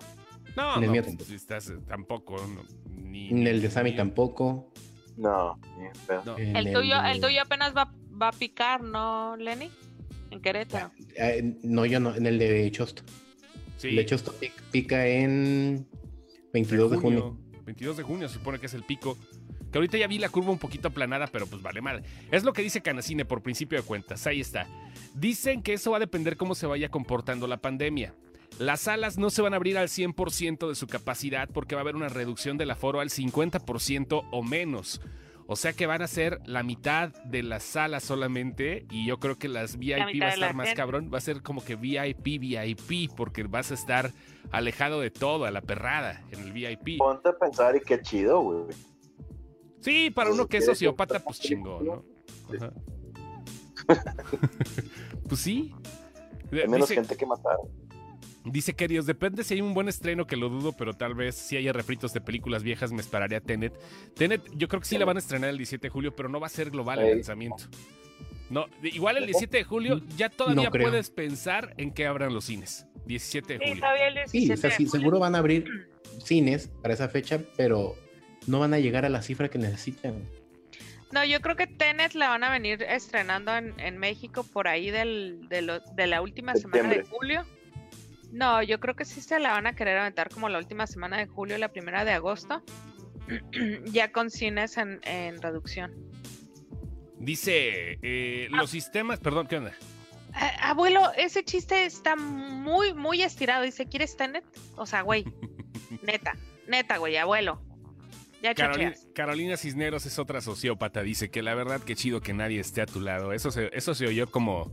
No, En el no, mío pues, tampoco. estás, eh, tampoco. no, ni, En el de Sammy ni- tampoco. No, de. En El tuyo, de- el tuyo apenas va, va a picar, ¿no, Lenny? En Querétaro. Eh, no, yo no, en el de Chosto. Sí, El de Chosto pic- pica en 22 de junio. 22 de junio se supone que es el pico. Que ahorita ya vi la curva un poquito aplanada, pero pues vale mal. Es lo que dice Canacine por principio de cuentas. Ahí está. Dicen que eso va a depender cómo se vaya comportando la pandemia. Las salas no se van a abrir al 100% de su capacidad porque va a haber una reducción del aforo al 50% o menos. O sea que van a ser la mitad de las salas solamente y yo creo que las VIP va a estar más gente. cabrón. Va a ser como que VIP, VIP porque vas a estar alejado de todo, a la perrada en el VIP. Ponte a pensar y qué chido, güey. Sí, para uno que es ¿Quieres sociópata, pues chingón, ¿no? Sí. Ajá. <laughs> pues sí. Hay menos Dice, gente que matar. dice queridos, depende si hay un buen estreno que lo dudo, pero tal vez si haya refritos de películas viejas me esperaría Tenet. Tenet, yo creo que sí la van a estrenar el 17 de julio, pero no va a ser global el lanzamiento. No, igual el 17 de julio ya todavía No puedes pensar en que abran los cines. 17 de Sí, julio. todavía el Sí, 17 o sea, de sí, julio. seguro van a abrir cines para esa fecha, pero no van a llegar a la cifra que necesitan. No, yo creo que Tenet la van a venir estrenando en, en México por ahí del, de, lo- de la última semana de julio. No, yo creo que sí se la van a querer aventar como la última semana de julio, la primera de agosto. <clears throat> ya con cines en, en reducción. Dice, eh, los sistemas, perdón, ¿qué onda? Ah, abuelo, ese chiste está muy, muy estirado. Dice, ¿quieres Tenet? O sea, güey, <laughs> neta, neta, güey, abuelo. Ya Carolina, Cisneros es otra sociópata, dice que la verdad que chido que nadie esté a tu lado. Eso se, eso se oyó como,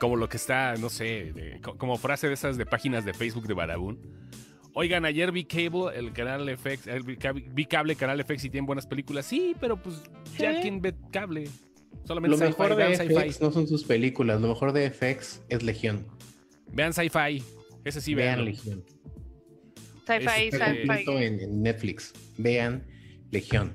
como lo que está, no sé, de- como frase de esas de páginas de Facebook de Badabun. Oigan, ayer vi Cable, el canal FX, el- vi cab- vi cable, canal FX y tienen buenas películas. Sí, pero pues ya Sí. quien ve cable. Solamente Lo mejor de vean sci-fi. FX no son sus películas, lo mejor de FX es Legión. Vean sci-fi. Ese sí, Vean vean. Legión. Sci-fi, sci-fi. completo en, en Netflix. Vean Legión.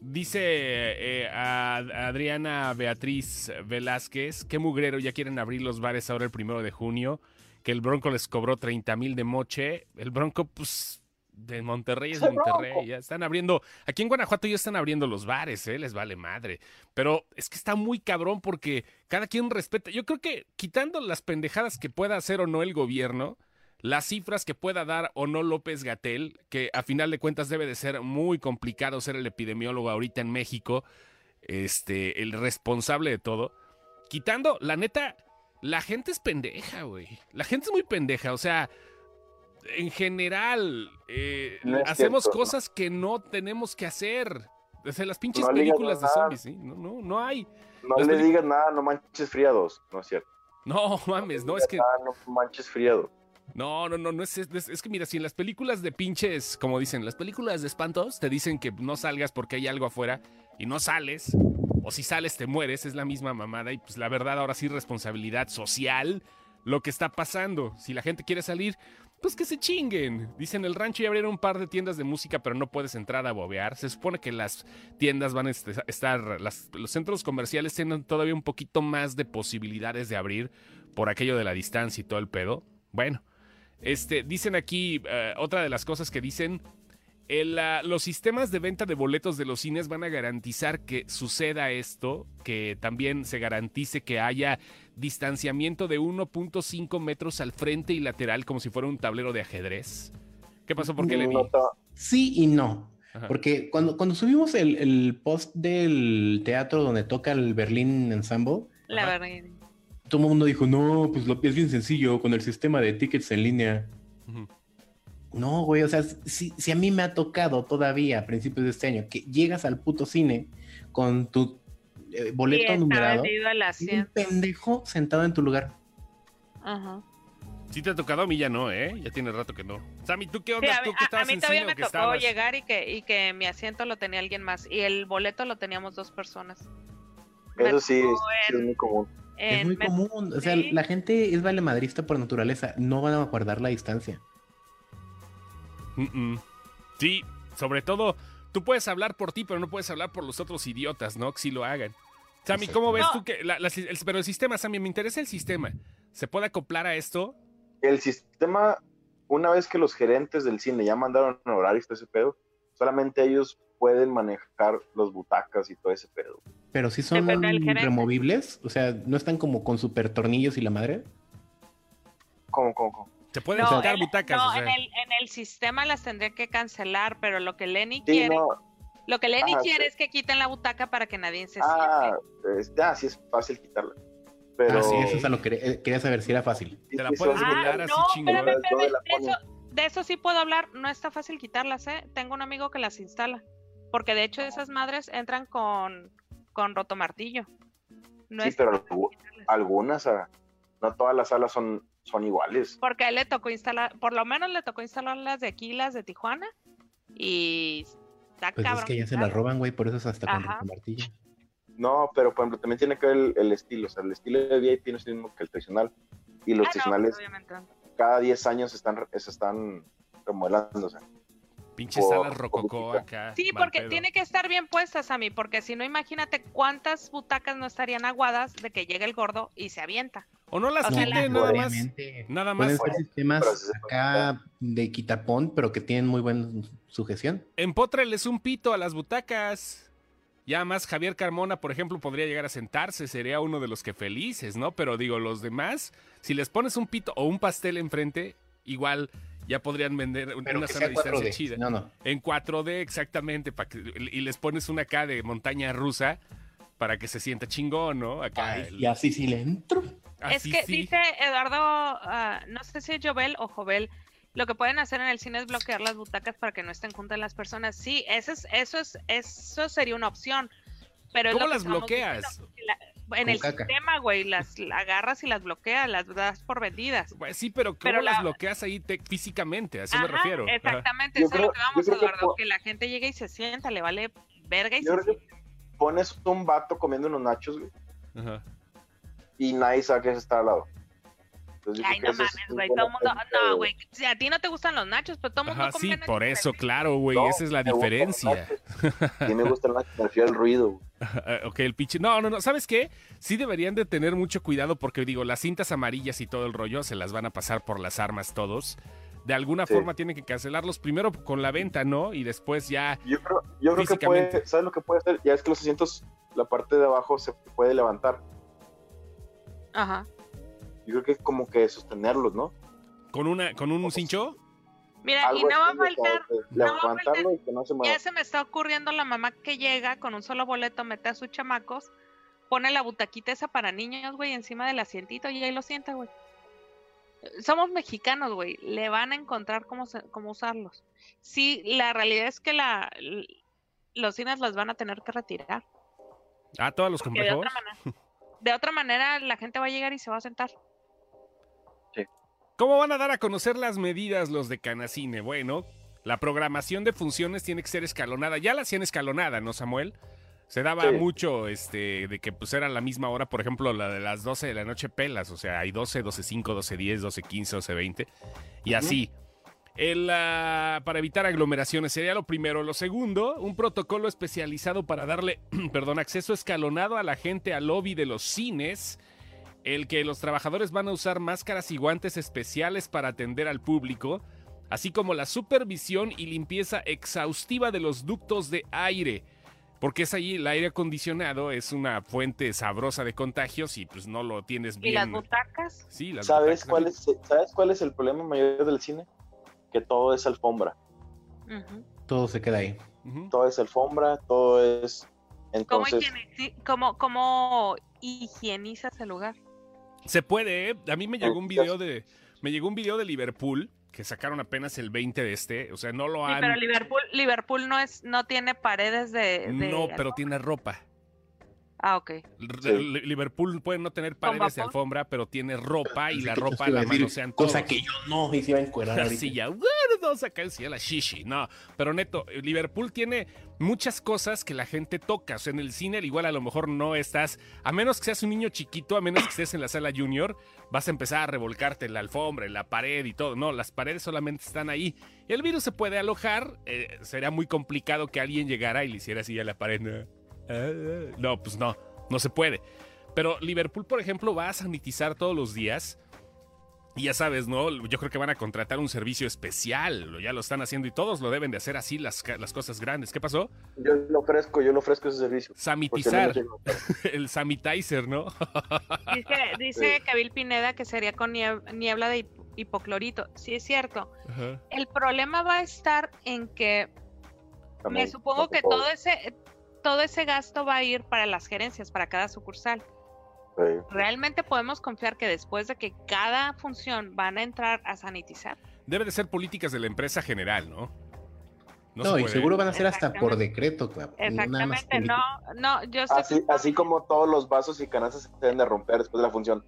Dice eh, a Adriana Beatriz Velázquez, qué mugrero, ya quieren abrir los bares ahora el primero de junio, que el Bronco les cobró 30 mil de moche. El Bronco, pues, de Monterrey es. Monterrey, ya están abriendo, aquí en Guanajuato ya están abriendo los bares, ¿eh? les vale madre. Pero es que está muy cabrón porque cada quien respeta, yo creo que quitando las pendejadas que pueda hacer o no el gobierno, las cifras que pueda dar o no López Gatel, que a final de cuentas debe de ser muy complicado ser el epidemiólogo ahorita en México, este, el responsable de todo. Quitando, la neta, la gente es pendeja, güey. La gente es muy pendeja, o sea, en general, eh, No hacemos cierto, ¿no? cosas que no tenemos que hacer. O sea, las pinches No películas de zombies, ¿sí? No, no, no hay. No Las le digas nada, no manches friados. No es cierto. No, <laughs> mames, no, es que... No manches friado. No, no, no, no es, es, que mira, si en las películas de pinches, como dicen, las películas de espantos te dicen que no salgas porque hay algo afuera y no sales, o si sales te mueres, es la misma mamada y pues la verdad ahora sí responsabilidad social lo que está pasando. Si la gente quiere salir, pues que se chinguen. Dicen el rancho ya abrieron un par de tiendas de música, pero no puedes entrar a bobear. Se supone que las tiendas van a este- estar, los centros comerciales tienen todavía un poquito más de posibilidades de abrir por aquello de la distancia y todo el pedo. Bueno, este, dicen aquí, eh, otra de las cosas que dicen, el, ah, los sistemas de venta de boletos de los cines van a garantizar que suceda esto, que también se garantice que haya distanciamiento de 1.5 metros al frente y lateral como si fuera un tablero de ajedrez. ¿Qué pasó? ¿Por qué le Sí y no. Ajá. Porque cuando, cuando subimos el, el post del teatro donde toca el Berlín Ensemble, La Ajá. Todo el mundo dijo, no, pues lo, es bien sencillo con el sistema de tickets en línea. No, güey, o sea, si, si a mí me ha tocado todavía a principios de este año que llegas al puto cine con tu eh, boleto numerado y un pendejo sentado en tu lugar. Ajá. Sí te ha tocado, a mí ya no, ¿eh? Ya tiene rato que no. Sammy, ¿tú qué Sí, onda? a, ¿Tú mí- que a- a estabas mí en todavía cine me tocó estabas? llegar y que, y que mi asiento lo tenía alguien más y el boleto lo teníamos dos personas. Me Eso sí, es, sí es muy común. Es muy común. O sea, sí. la gente es valemadrista por naturaleza. No van a guardar la distancia. Sí, sobre todo, tú puedes hablar por ti, pero no puedes hablar por los otros idiotas, ¿no? Que sí lo hagan. Sammy, Exacto. ¿cómo ves No. tú que... la- la- el- pero el sistema, Sammy, me interesa el sistema. ¿Se puede acoplar a esto? El sistema, una vez que los gerentes del cine ya mandaron horarios todo ese pedo, solamente ellos pueden manejar los butacas y todo ese pedo. Pero si son removibles, o sea, no están como con super tornillos y la madre. ¿Cómo, cómo, cómo? ¿Se pueden No, sacar butacas? no, o sea? en, el, en el sistema las tendría que cancelar, pero lo que Lenny Sí, quiere, no, lo que Lenny Ajá, quiere sí. es que quiten la butaca para que nadie se ah, siente. es, ah, sí es fácil quitarla. Pero Ah, sí, eso es a lo que eh, quería saber si era fácil. sí, Te la sí, puedes volar Ah, así no, chingón. de eso, de eso sí puedo hablar, no está fácil quitarlas, ¿eh? Tengo un amigo que las instala, porque de hecho esas madres entran con, con rotomartillo. No Sí, es pero algunas, ah, no todas las salas son, son iguales. Porque a él le tocó instalar, por lo menos le tocó instalar las de aquí, las de Tijuana, y está Pues cabrón. es que ya se la quitarlas. roban, güey, por eso es hasta con Ajá. martillo. No, pero por ejemplo, también tiene que ver el, el estilo. O sea, el estilo de VIP no es el mismo que el tradicional. Y los Ah, tradicionales cada 10 años están, re- se están remodelándose. Pinches por- salas rococó acá. Sí, porque pedo. tiene que estar bien puestas a mí, porque si no, imagínate cuántas butacas no estarían aguadas de que llegue el gordo y se avienta. O no las quiten nada más. Nada Pueden más. ser sistemas acá de quitapón, pero que tienen muy buena sujeción. Empótreles un pito a las butacas. Ya más Javier Carmona, por ejemplo, podría llegar a sentarse, sería uno de los que felices, ¿no? Pero digo, los demás, si les pones un pito o un pastel enfrente, igual ya podrían vender Pero una sana distancia 4D. chida. No, no. En 4D, exactamente, pa' que- y les pones una acá de montaña rusa para que se sienta chingón, ¿no? Acá. Ay, el- y así sí le entro. Es que sí. dice Eduardo, ah, no sé si es Jovel o Jovel, lo que pueden hacer en el cine es bloquear las butacas para que no estén juntas las personas. Sí, eso es, eso es, eso sería una opción. Pero es ¿Cómo lo las bloqueas? diciendo, que la- en el caca. sistema, güey, las <laughs> agarras y las bloqueas, las das por vendidas. Pues sí, pero ¿cómo Pero las la- bloqueas ahí te- físicamente? A eso me Ajá, refiero. Ajá. Exactamente, Yo eso es creo- lo que vamos, que Eduardo, que la gente llegue y se sienta, le vale verga y Yo se creo que pones un vato comiendo unos nachos, güey, Ajá. y nadie sabe que está al lado. Entonces, Ay, no es mames, güey, todo el mundo, no, güey, si a ti no te gustan los nachos, pero todo el mundo Ajá, come sí, nachos por eso, claro, güey, No, esa es la diferencia. nachos. Sí me gusta el <laughs> nacho, me refiero al ruido. güey. <laughs> Ok, el pinche. No, no, no. ¿Sabes qué? Sí deberían de tener mucho cuidado porque, digo, las cintas amarillas y todo el rollo se las van a pasar por las armas todos. De alguna Sí. forma tienen que cancelarlos primero con la venta, ¿no? Y después ya. Yo creo, yo creo que puede, ¿sabes lo que puede hacer? Ya es que los asientos, la parte de abajo se puede levantar. Ajá. Yo creo que es como que sostenerlos, ¿no? ¿Con una, con un cincho? Mira, y no va a faltar, de no va a levantarlo y que no se mueva. ya se me está ocurriendo la mamá que llega con un solo boleto, mete a sus chamacos, pone la butaquita esa para niños, güey, encima del asientito y ahí lo sienta, güey. Somos mexicanos, güey, le van a encontrar cómo, se- cómo usarlos. Sí, la realidad es que la, los cines los van a tener que retirar. Ah, todos los de complejos. otra, manera, de otra manera la gente va a llegar y se va a sentar. ¿Cómo van a dar a conocer las medidas los de Canacine? Bueno, la programación de funciones tiene que ser escalonada. Ya la hacían escalonada, ¿no, Samuel? Se daba Sí. mucho este, de que pues era la misma hora, por ejemplo, la de las 12 de la noche pelas, o sea, hay 12, 12, 5, 12, 10, 12, 15, 12, 20, y así. El, ah, para evitar aglomeraciones sería lo primero. Lo segundo, un protocolo especializado para darle, <clears throat> perdón, acceso escalonado a la gente al lobby de los cines el que los trabajadores van a usar máscaras y guantes especiales para atender al público, así como la supervisión y limpieza exhaustiva de los ductos de aire. Porque es allí el aire acondicionado, es una fuente sabrosa de contagios y pues no lo tienes Y bien. las butacas, Sí, las ¿Sabes butacas cuál, es, ¿Sabes cuál es el problema mayor del cine? Que todo es alfombra. Todo se queda ahí. Todo es alfombra, todo es... ¿Cómo, Entonces, cómo higienizas el lugar? Se puede, ¿eh? A mí me llegó un Ah, video de me llegó un video de Liverpool que sacaron apenas el 20 de este, o sea, no lo Sí, han pero Liverpool, Liverpool no es, no tiene paredes de, de- No, pero tiene ropa. Ah, ok. R- Sí. Li- Liverpool puede no tener paredes de alfombra, pero tiene ropa y la ropa iba la a decir, manosean Cosa todos. que yo no, y se iba a encuerar. <laughs> Así ya, la shishi. No, pero neto, Liverpool tiene muchas cosas que la gente toca. O sea, en el cine, al igual a lo mejor no estás, a menos que seas un niño chiquito, a menos que estés en la sala junior, vas a empezar a revolcarte en la alfombra, en la pared y todo. No, las paredes solamente están ahí. El virus se puede alojar. eh, sería muy complicado que alguien llegara y le hiciera así a la pared. No, Ah. No, pues no, no se puede. Pero Liverpool, por ejemplo, va a sanitizar todos los días. Y ya sabes, ¿no? Yo creo que van a contratar un servicio especial. Ya lo están haciendo y todos lo deben de hacer así, las, ca- las cosas grandes. ¿Qué pasó? yo lo ofrezco, yo lo ofrezco ese servicio. no <laughs> Samitizar. El sanitizer, ¿no? <laughs> Dice, dice Kabil Pineda que sería con nieb- niebla de hip- hipoclorito. Sí, es cierto. Ajá. El problema va a estar en que me supongo que todo ese, todo ese gasto va a ir para las gerencias, para cada sucursal. Sí. ¿Realmente podemos confiar que después de que cada función van a entrar a sanitizar? Debe de ser políticas de la empresa general, ¿no? No, se y seguro van a ser hasta por decreto, claro. no nada más Exactamente, no, no, yo estoy Así, así como todos los vasos y canastas se deben de romper después de la función.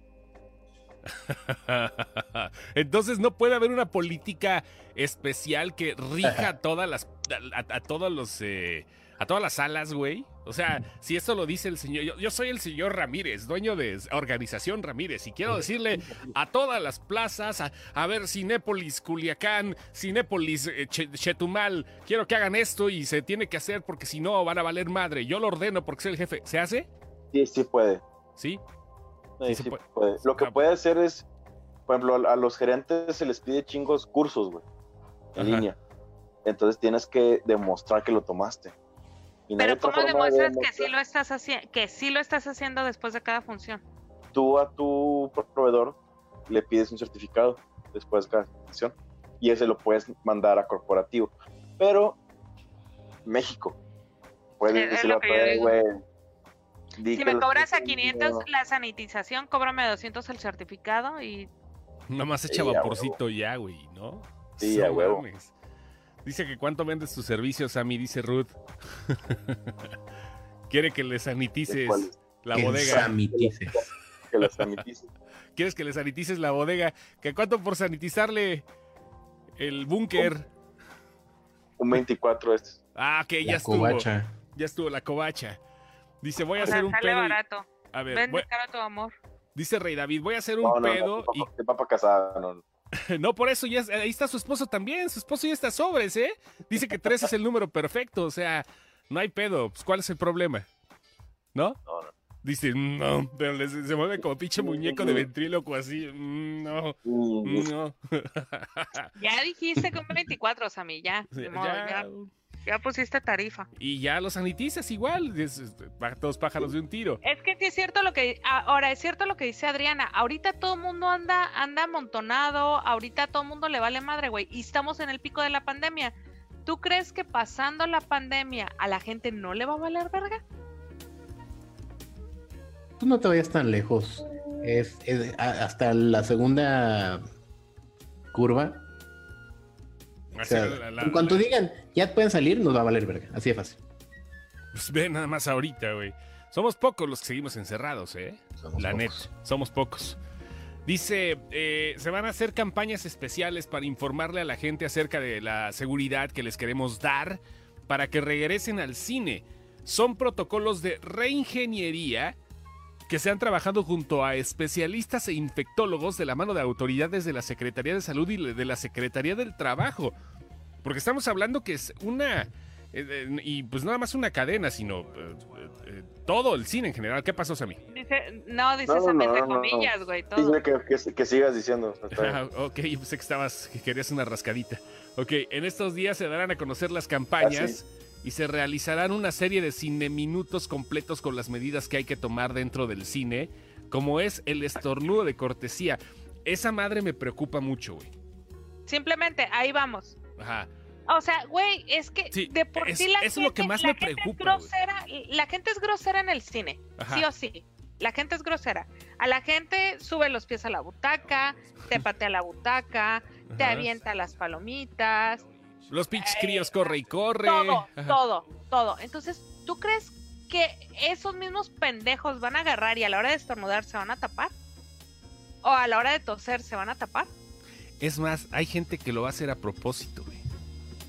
<laughs> Entonces no puede haber una política especial que rija a <laughs> todas las a, a todos los eh, a todas las salas, güey. O sea, si eso lo dice el señor, yo, yo soy el señor Ramírez, dueño de organización Ramírez, y quiero decirle a todas las plazas, a, a ver, Cinépolis, Culiacán, Cinépolis, eh, Che- Chetumal, quiero que hagan esto y se tiene que hacer porque si no van a valer madre. Yo lo ordeno porque soy el jefe. ¿Se hace? Sí, sí puede. ¿Sí? Sí, sí puede. puede. Lo que Ah, puede hacer es, por ejemplo, a los gerentes se les pide chingos cursos, güey, en Ajá. línea. Entonces tienes que demostrar que lo tomaste. Pero ¿cómo de demuestras que sí lo estás haciendo, que sí lo estás haciendo después de cada función? Tú a tu proveedor le pides un certificado después de cada función y ese lo puedes mandar a corporativo. Pero México, puedes Es- es decirle lo a que yo todo, digo. güey. Si me cobras a estoy 500 haciendo. la sanitización, cóbrame 200 el certificado y Nomás echa Sí, vaporcito ya, güey, ¿no? Sí, a huevo. mames. Dice que cuánto vendes tus servicios, Sammy, dice Ruth. <laughs> Quiere que le sanitices ¿Cuál es? la Que bodega. sanitices. Que las sanitices. ¿Quieres que le sanitices la bodega? ¿Que cuánto por sanitizarle el búnker? Un 24 este. Ah, que ya La estuvo. covacha. Ya estuvo la covacha. Dice, voy a o sea, hacer un sale pedo. y- barato. A ver, Vende voy- caro tu amor. dice Rey David, voy a hacer un No, no, pedo no, no, de papa casada, no, <laughs> no. por eso ya... Ahí está su esposo también. Su esposo ya está sobres, ¿eh? Dice que tres es el número perfecto. O sea, no hay pedo. Pues, ¿cuál es el problema? ¿No? No, no. Dice, no, pero se mueve como pinche muñeco de ventríloco así. mm, No, Mm, no. <laughs> Ya dijiste que un 24, Sammy, ya. Sí, ni modo, ya. ya, ya pusiste tarifa. Y ya los sanitizas igual. es- es- Dos pájaros de un tiro. Es que sí es cierto lo que ahora es cierto lo que dice Adriana. Ahorita todo el mundo anda anda amontonado, ahorita todo el mundo le vale madre, güey, y estamos en el pico de la pandemia. ¿Tú crees que pasando la pandemia a la gente no le va a valer verga? Tú no te vayas tan lejos. Es, es- a- hasta la segunda curva. O sea, Así, la- la- en cuanto la- digan, ya pueden salir, nos va a valer verga. Así de fácil. Pues ve nada más ahorita, güey. Somos pocos los que seguimos encerrados, ¿eh? Somos La pocos. neta, somos pocos. Dice, eh, se van a hacer campañas especiales para informarle a la gente acerca de la seguridad que les queremos dar para que regresen al cine. Son protocolos de reingeniería que se han trabajado junto a especialistas e infectólogos de la mano de autoridades de la Secretaría de Salud y de la Secretaría del Trabajo. Porque estamos hablando que es una... eh, eh, y pues nada más una cadena, sino eh, eh, todo el cine en general. ¿Qué pasó, Sammy? Dice, no, dice No, no, no, comillas, güey, todo. sí, que, que- que sigas diciendo. Ah, ok, yo pensé que estabas, que querías una rascadita. Ok, en estos días se darán a conocer las campañas y se realizarán una serie de cine minutos completos con las medidas que hay que tomar dentro del cine, como es el estornudo de cortesía. Esa madre me preocupa mucho, güey. Simplemente ahí vamos. Ajá. O sea, güey, es que Sí, de por es- sí la es gente, lo que más la me preocupa, Es grosera, la gente es grosera en el cine, Ajá. sí o sí. La gente es grosera. A la gente sube los pies a la butaca, te <laughs> patea la butaca, te avienta las palomitas, Los pinches críos corre y corre. todo, Ajá. todo, todo. Entonces, ¿tú crees que esos mismos pendejos van a agarrar y a la hora de estornudar se van a tapar? ¿O a la hora de toser se van a tapar? Es más, hay gente que lo va a hacer a propósito, güey.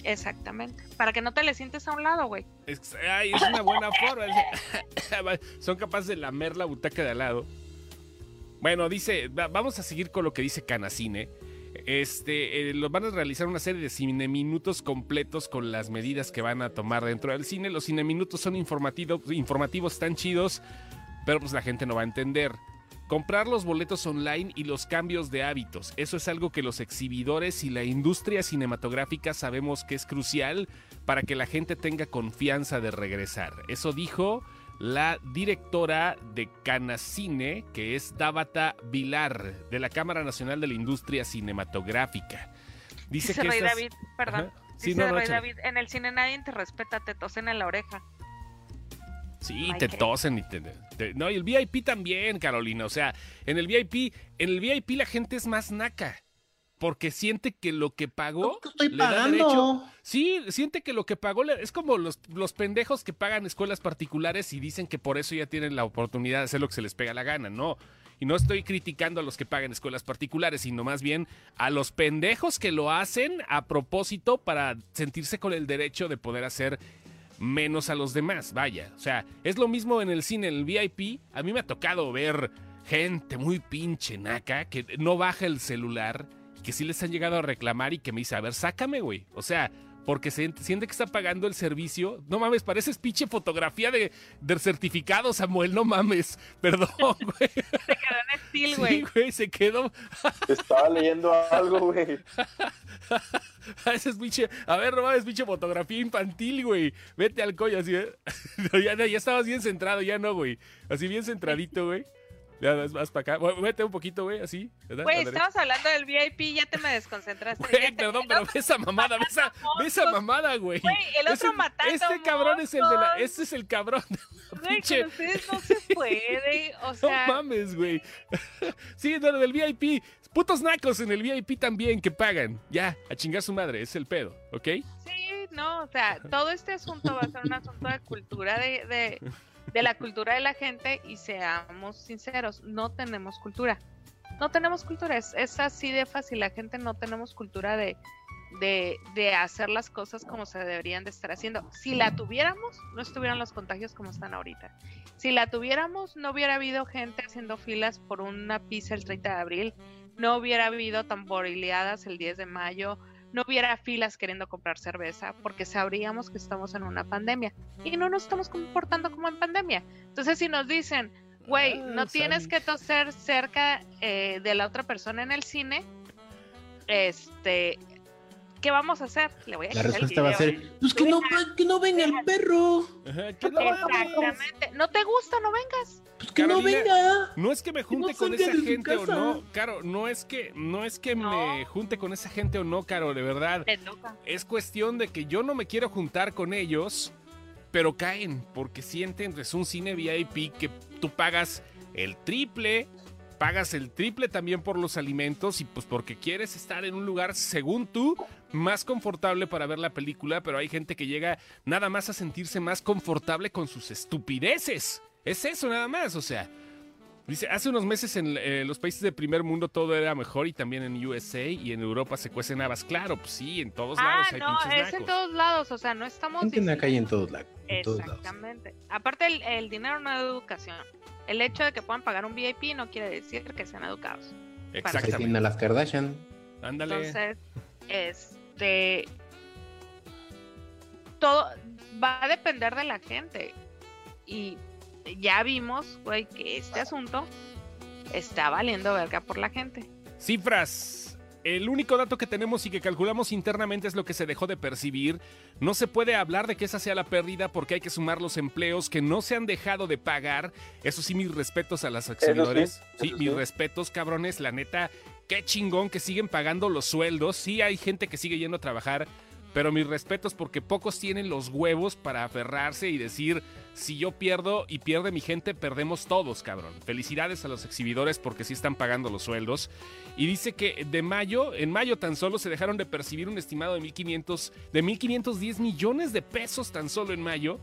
Exactamente. Para que no te le sientes a un lado, güey. Es, ay, es una buena forma. <laughs> Son capaces de lamer la butaca de al lado. Bueno, dice, va- vamos a seguir con lo que dice Canacine. Este, eh, lo van a realizar una serie de cine minutos completos con las medidas que van a tomar dentro del cine. Los cine minutos son informativos, informativos, están chidos, pero pues la gente no va a entender. Comprar los boletos online y los cambios de hábitos. Eso es algo que los exhibidores y la industria cinematográfica sabemos que es crucial para que la gente tenga confianza de regresar. Eso dijo la directora de Canacine, que es Dábata Vilar, de la Cámara Nacional de la Industria Cinematográfica. Dice, Dice que Rey estas- David, perdón. Ajá. Sí, Dice no, no, Rey échale. David, en el cine nadie te respeta, te tosen en la oreja. Sí, te tosen y te, te- No, y el VIP también, Carolina. O sea, en el VIP, en el VIP la gente es más naca. Porque siente que lo que pagó. ¿Qué estoy le da pagando? derecho- Sí, siente que lo que pagó le- es como los, los pendejos que pagan escuelas particulares y dicen que por eso ya tienen la oportunidad de hacer lo que se les pega la gana. No. Y no estoy criticando a los que pagan escuelas particulares, sino más bien a los pendejos que lo hacen a propósito para sentirse con el derecho de poder hacer menos a los demás, vaya. O sea, es lo mismo en el cine, en el VIP. A mí me ha tocado ver gente muy pinche naca que no baja el celular que sí les han llegado a reclamar y que me dice, a ver, sácame, güey. O sea, porque se siente que está pagando el servicio. No mames, pareces pinche fotografía de, del certificado, Samuel, no mames. <laughs> Perdón, güey. Se quedó en estilo, Sí, güey. güey, se quedó. Estaba leyendo algo, güey. <laughs> Ese es pinche. A ver, no mames, pinche fotografía infantil, güey. Vete al coño, así. ¿eh? <laughs> No, ya, ya estabas bien centrado, ya no, güey. Así bien centradito, güey. Ya vas, vas para acá. Vete un poquito, güey, así. Güey, estabas hablando del VIP, ya te me desconcentraste. Güey, perdón, pero ve esa mamada, ve esa, ve esa mamada, güey. Güey, el otro Ese- matando Este cabrón es el de la. Este es el cabrón. de la Güey, pinche- ustedes no se <laughs> puede, o No sea... mames, güey. <laughs> Sí, no, del VIP. Putos nacos en el VIP también que pagan. Ya, a chingar su madre, es el pedo, ¿ok? Sí, no, o sea, todo este asunto va a ser un asunto de cultura de, de, de la cultura de la gente y seamos sinceros, no tenemos cultura. No tenemos cultura, es, así de fácil, la gente no tenemos cultura de, de, de hacer las cosas como se deberían de estar haciendo. Si la tuviéramos, no estuvieran los contagios como están ahorita. Si la tuviéramos, no hubiera habido gente haciendo filas por una pizza el 30 de abril, no hubiera habido tamborileadas el 10 de mayo, no hubiera filas queriendo comprar cerveza porque sabríamos que estamos en una pandemia y no nos estamos comportando como en pandemia. Entonces, si nos dicen, güey, Ah, no tienes que toser cerca eh, de la otra persona en el cine, este, ¿qué vamos a hacer? Le voy a La respuesta va a ser, pues que no, que no venga el perro. Ajá, que no, Exactamente. ¿No te gusta? No vengas. Pues que no venga. no es que me junte no con esa gente o no, Caro, no es que, no es que No. me junte con esa gente o no, Caro, de verdad. Es cuestión de que yo no me quiero juntar con ellos, pero caen, porque sienten, es un cine VIP que tú pagas el triple, pagas el triple también por los alimentos y pues porque quieres estar en un lugar, según tú, más confortable para ver la película, pero hay gente que llega nada más a sentirse más confortable con sus estupideces. Es eso nada más, o sea. Dice, hace unos meses en eh, los países de primer mundo todo era mejor y también en USA y en Europa se cuecen habas. Claro, pues sí, en todos Ah, lados hay no, pinches es en todos lados, o sea, no estamos en la diciendo- calle en todos, la- en todos lados. Exactamente. Aparte, el, el dinero no es educación. El hecho de que puedan pagar un VIP no quiere decir que sean educados. Exactamente. las Kardashian. Ándale. Entonces, este. Todo va a depender de la gente. Y ya vimos, güey, que este asunto está valiendo verga por la gente. Cifras. El único dato que tenemos y que calculamos internamente es lo que se dejó de percibir. No se puede hablar de que esa sea la pérdida porque hay que sumar los empleos que no se han dejado de pagar. Eso sí, mis respetos a las exhibidores. Sí, mis sí. respetos, cabrones. La neta, qué chingón que siguen pagando los sueldos. Sí, hay gente que sigue yendo a trabajar. Pero mis respetos porque pocos tienen los huevos para aferrarse y decir, si yo pierdo y pierde mi gente, perdemos todos, cabrón. Felicidades a los exhibidores porque sí están pagando los sueldos. Y dice que de mayo, en mayo tan solo se dejaron de percibir un estimado de 1500, de 1510 millones de pesos tan solo en mayo.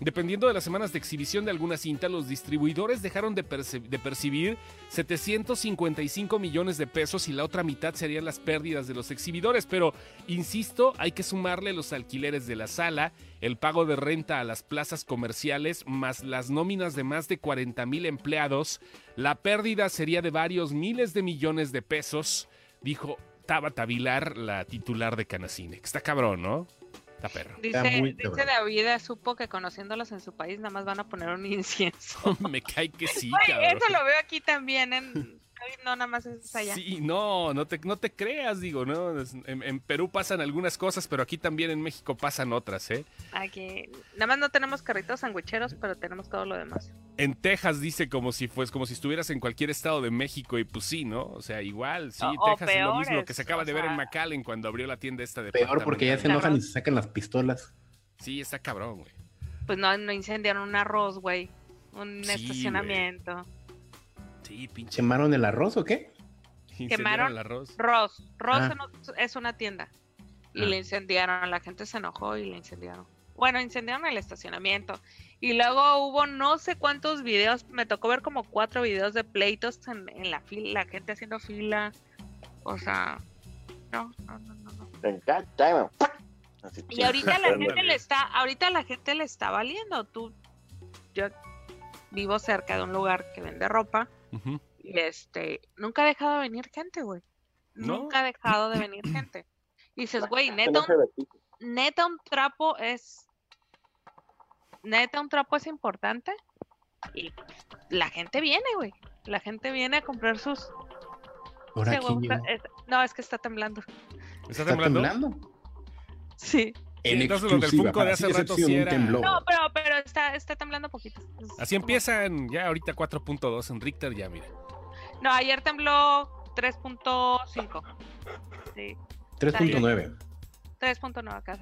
Dependiendo de las semanas de exhibición de alguna cinta, los distribuidores dejaron de, percibir 755 millones de pesos y la otra mitad serían las pérdidas de los exhibidores. Pero, insisto, hay que sumarle los alquileres de la sala, el pago de renta a las plazas comerciales, más las nóminas de más de 40 mil empleados. La pérdida sería de varios miles de millones de pesos, dijo Tabata Vilar, la titular de Canacine. Está cabrón, ¿no? Está perro. Dice, muy dice. David, supo que conociéndolos en su país nada más van a poner un incienso. <laughs> Me cae que sí, cabrón. eso lo veo aquí también en... No, nada más es allá. Sí, no, no te, no te creas, digo, ¿no? En, en Perú pasan algunas cosas, pero aquí también en México pasan otras, ¿eh? Aquí, nada más no tenemos carritos sandwicheros, pero tenemos todo lo demás. En Texas dice como si fues, como si estuvieras en cualquier estado de México y pues sí, ¿no? O sea, igual, sí, O- o Texas es lo mismo que se acaba de ver en McAllen cuando abrió la tienda esta de Peor porque ya se enojan y se sacan las pistolas. Sí, está cabrón, güey. Pues no, no incendiaron un arroz, güey. Un Sí, estacionamiento. Sí, pinche. ¿Quemaron el arroz o qué? quemaron- el arroz. Ross. Ross Ah. es una tienda. Y Ah. le incendiaron. La gente se enojó y le incendiaron. Bueno, incendiaron el estacionamiento. Y luego hubo no sé cuántos videos. Me tocó ver como cuatro videos de pleitos en, en la fila. La gente haciendo fila. O sea, no, no, no, no. no. Y ahorita la gente le está, ahorita la gente le está valiendo. Tú, yo vivo cerca de un lugar que vende ropa Y este, nunca ha dejado de venir gente, güey. ¿No? Nunca ha dejado de venir gente. Y dices, güey, neta, un, neta un trapo es. Neta un trapo es importante. Y la gente viene, güey. La gente viene a comprar sus. Ahora llegó? es- no, es que está temblando. ¿Está ¿Está temblando? temblando? Sí. En entonces lo del exclusiva, Funko de hace rato sí un era-. No, pero, pero está, está temblando poquito. Es Así como- empiezan ya ahorita 4.2 en Richter, ya mira. No, ayer tembló 3.5. Sí, 3.9. 3.9 acá.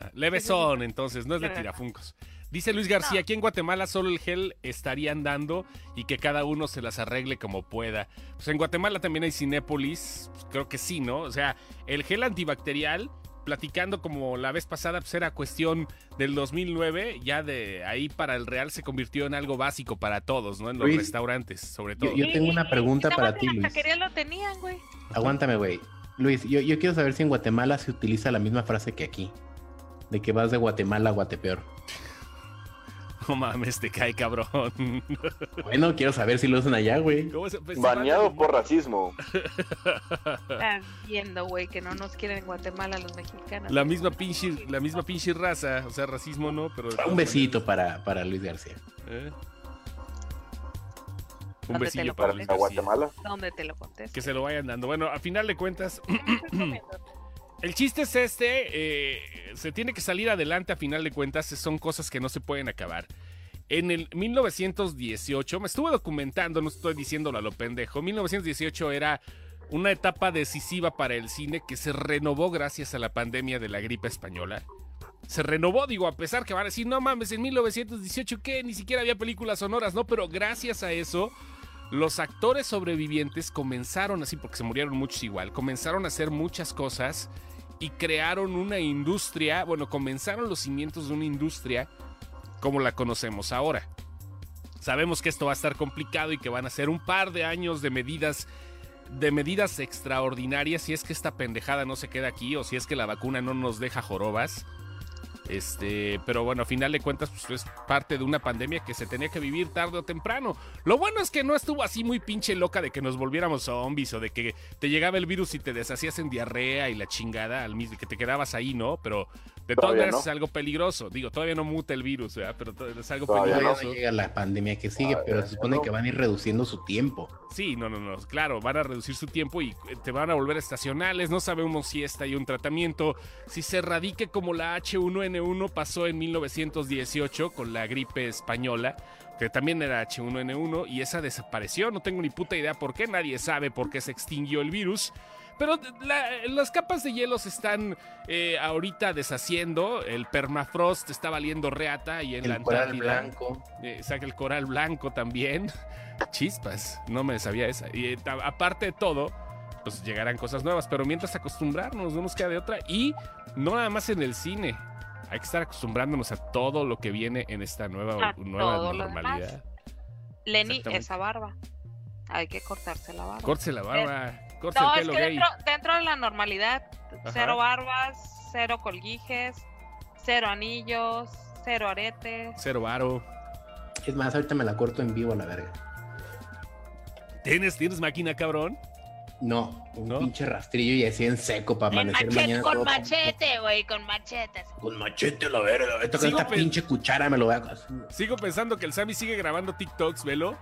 Ah, Leve son, entonces, no es de tirafuncos. Dice Luis García, aquí en Guatemala solo el gel estaría andando y que cada uno se las arregle como pueda. Pues en Guatemala también hay Cinépolis, pues creo que sí, ¿no? O sea, el gel antibacterial, platicando como la vez pasada, pues era cuestión del 2009, ya de ahí para el Real se convirtió en algo básico para todos, ¿no? En los Luis, restaurantes, sobre todo. yo tengo una pregunta para ti, Luis. lo tenían, güey. Aguántame, güey. Luis, yo, yo quiero saber si en Guatemala se utiliza la misma frase que aquí. De que vas de Guatemala a Guatepeor. <laughs> No mames, te cae cabrón. <laughs> Bueno, quiero saber si lo usan allá, güey. ¿Cómo se- festival Baneado por racismo. Estás viendo, güey, que no nos quieren en Guatemala los mexicanos. La misma pinche, la misma pinche raza, o sea, racismo no, pero... Un besito para, para Luis García. ¿Eh? Un ¿Dónde te besillo lo para Luis García. Guatemala. ¿Dónde te lo contesto? Que se lo vayan dando. Bueno, a final de cuentas, el chiste es este. eh, se tiene que salir adelante a final de cuentas. Son cosas que no se pueden acabar. En el 1918, me estuve documentando, no estoy diciéndolo a lo pendejo. 1918 era una etapa decisiva para el cine que se renovó gracias a la pandemia de la gripe española. Se renovó, digo, a pesar que van a decir, no mames, en 1918 que ni siquiera había películas sonoras, ¿no? Pero gracias a eso, los actores sobrevivientes comenzaron así, porque se murieron muchos igual, comenzaron a hacer muchas cosas y crearon una industria, bueno, comenzaron los cimientos de una industria como la conocemos ahora. Sabemos que esto va a estar complicado y que van a ser un par de años de medidas de medidas extraordinarias si es que esta pendejada no se queda aquí o si es que la vacuna no nos deja jorobas. Este, pero bueno, a final de cuentas, pues es parte de una pandemia que se tenía que vivir tarde o temprano. Lo bueno es que no estuvo así muy pinche loca de que nos volviéramos zombies o de que te llegaba el virus y te deshacías en diarrea y la chingada al mismo que te quedabas ahí, ¿no? Pero de todas Todavía maneras no. es algo peligroso. Digo, todavía no muta el virus, ¿verdad? Pero es algo Todavía Todavía peligroso. no llega la pandemia que sigue, pero se supone no. que van a ir reduciendo su tiempo. Sí, no, no, no. Claro, van a reducir su tiempo y eh, te van a volver estacionales. No sabemos si esta hay un tratamiento. Si se erradique como la H1N1 pasó en 1918 con la gripe española, que también era H1N1 y esa desapareció. No tengo ni puta idea por qué. Nadie sabe por qué se extinguió el virus. Pero la- las capas de hielo se están eh, ahorita deshaciendo. El permafrost está valiendo reata y en la El coral Antártida. blanco. Eh, saca el coral blanco también. <laughs> Chispas, no me sabía esa. Y eh, aparte de todo, pues llegarán cosas nuevas, pero mientras acostumbrarnos, no nos queda de otra. Y no nada más en el cine. Hay que estar acostumbrándonos a todo lo que viene en esta nueva, A normalidad. Lenny, esa barba. Hay que cortarse la barba. Córtese la barba, córtese no, el es pelo que gay. dentro, dentro de la normalidad, Ajá. cero barbas, cero colguijes, cero anillos, cero aretes. Cero varo. Es más, ahorita me la corto en vivo a la verga. ¿Tienes, ¿Tienes máquina, cabrón? No, un ¿No? pinche rastrillo y así en seco para amanecer machete, mañana. con machete, güey, con machetes. Con machete, la verga. Esta, Sigo esta pinche cuchara me lo voy a. Sigo pensando que el Sammy sigue grabando TikToks, velo.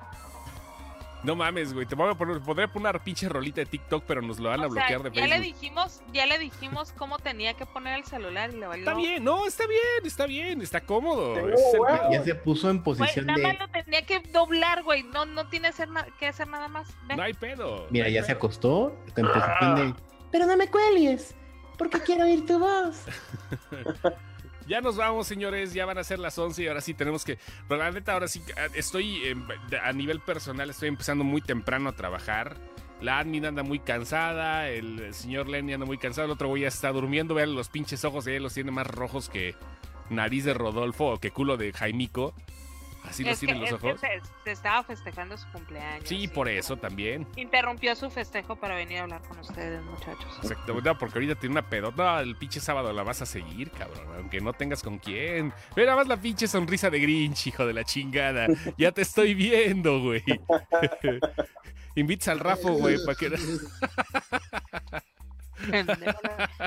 No mames, güey. Te voy a poner, podría poner una pinche rolita de TikTok, pero nos lo van a sea, bloquear de ya le Facebook. dijimos, ya le dijimos cómo tenía que poner el celular y le valió. Está bien, no, está bien, está bien, está cómodo. El. Ya se puso en Güey, posición nada de. más lo tenía que doblar, güey. No, no tiene hacer na- que hacer nada más. Ven. No hay pedo. Mira, no hay ya se acostó en posición de. Pero no me cuelgues, porque quiero oír tu voz. <laughs> Ya nos vamos, señores. Ya van a ser las 11 y ahora sí tenemos que. Pero la neta, ahora sí ah, estoy eh, a nivel personal, estoy empezando muy temprano a trabajar. La admin anda muy cansada, el señor Lenny anda muy cansado, el otro güey ya está durmiendo. Vean los pinches ojos él, los tiene más rojos que nariz de Rodolfo o que culo de Jaimico. Así es que, tienen los ojos. se, se estaba festejando su cumpleaños. Sí, por eso también. Interrumpió su festejo para venir a hablar con ustedes, muchachos. Exacto, no, porque ahorita tiene una pedota. No, el pinche sábado la vas a seguir, cabrón. Aunque no tengas con quién. Ve nada más la pinche sonrisa de Grinch, hijo de la chingada. Ya te estoy viendo, güey. <laughs> Invitas al Rafo, güey, para que. <laughs>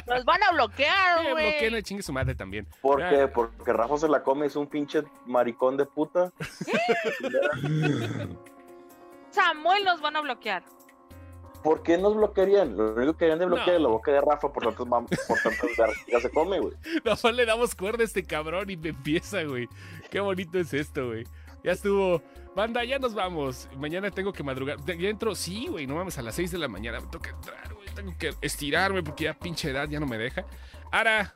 Nos van a bloquear, Eh, güey. bloqueen a chingue su madre también. ¿Por qué? Porque Rafa se la come, es un pinche maricón de puta. Samuel nos van a bloquear. ¿Por qué nos bloquearían? Lo único que harían de bloquear No. es la boca de Rafa, por tanto, mam- por tanto <laughs> ya se come, güey. <laughs> No le damos cuerda a este cabrón y me empieza, güey. Qué bonito es esto, güey. Ya estuvo. Banda, ya nos vamos. Mañana tengo que madrugar. Ya entro, sí, güey, no mames, a las 6 de la mañana me toca entrar, güey. Tengo que estirarme porque ya pinche edad ya no me deja. Ara,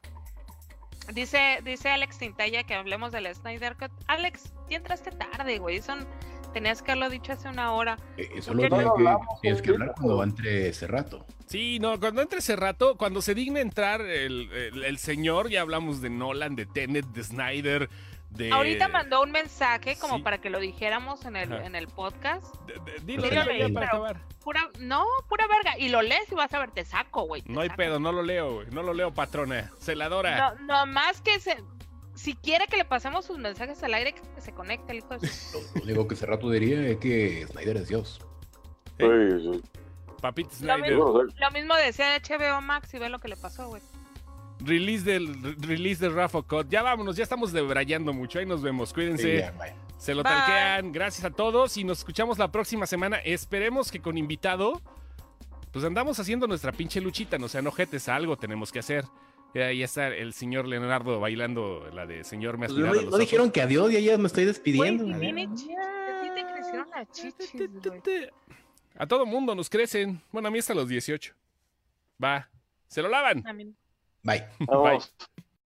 Dice, dice Alex Tintaya que hablemos del Snyder Cut. Alex, ya entraste tarde, güey. Son, tenías que haberlo dicho hace una hora. Eh, Eso ¿Por lo tienes no que, hablamos tienes que ahorita, hablar cuando entre ese rato. sí, no, cuando entre ese rato, cuando se digne entrar el, el- el señor, ya hablamos de Nolan, de Tenet, de Snyder, de. Ahorita mandó un mensaje como sí. para que lo dijéramos en el, Ajá. en el podcast. de- de- Dilo, Pero dilo para pero- acabar. Pura, no, pura verga. Y lo lees y vas a ver, te saco, güey. No hay saco. pedo, no lo leo, güey. No lo leo, patrona. Celadora. No, no más que se. Si quiere que le pasemos sus mensajes al aire, que se conecte el hijo de su- <laughs> Lo único que ese rato diría es que Snyder es Dios. Sí, sí. Papito Lo Snyder. mismo. Seguro, sí. Lo mismo decía HBO Max y ve lo que le pasó, güey. Release del re- release de Rafa Cut. Ya vámonos, ya estamos debrayando mucho. Ahí nos vemos. Cuídense. Sí, ya, bye. Se lo Bye. talquean. Gracias a todos y nos escuchamos la próxima semana. Esperemos que con invitado, pues andamos haciendo nuestra pinche luchita. No sean ojetes, algo tenemos que hacer. Ahí está el señor Leonardo bailando la de señor me has mirado no, a los no dijeron ojos. que adiós, ya, ya me estoy despidiendo. Güey, te crecieron las chichis. A todo mundo nos crecen. Bueno, a mí hasta los 18. Va. Se lo lavan. A mí- Bye. Vamos.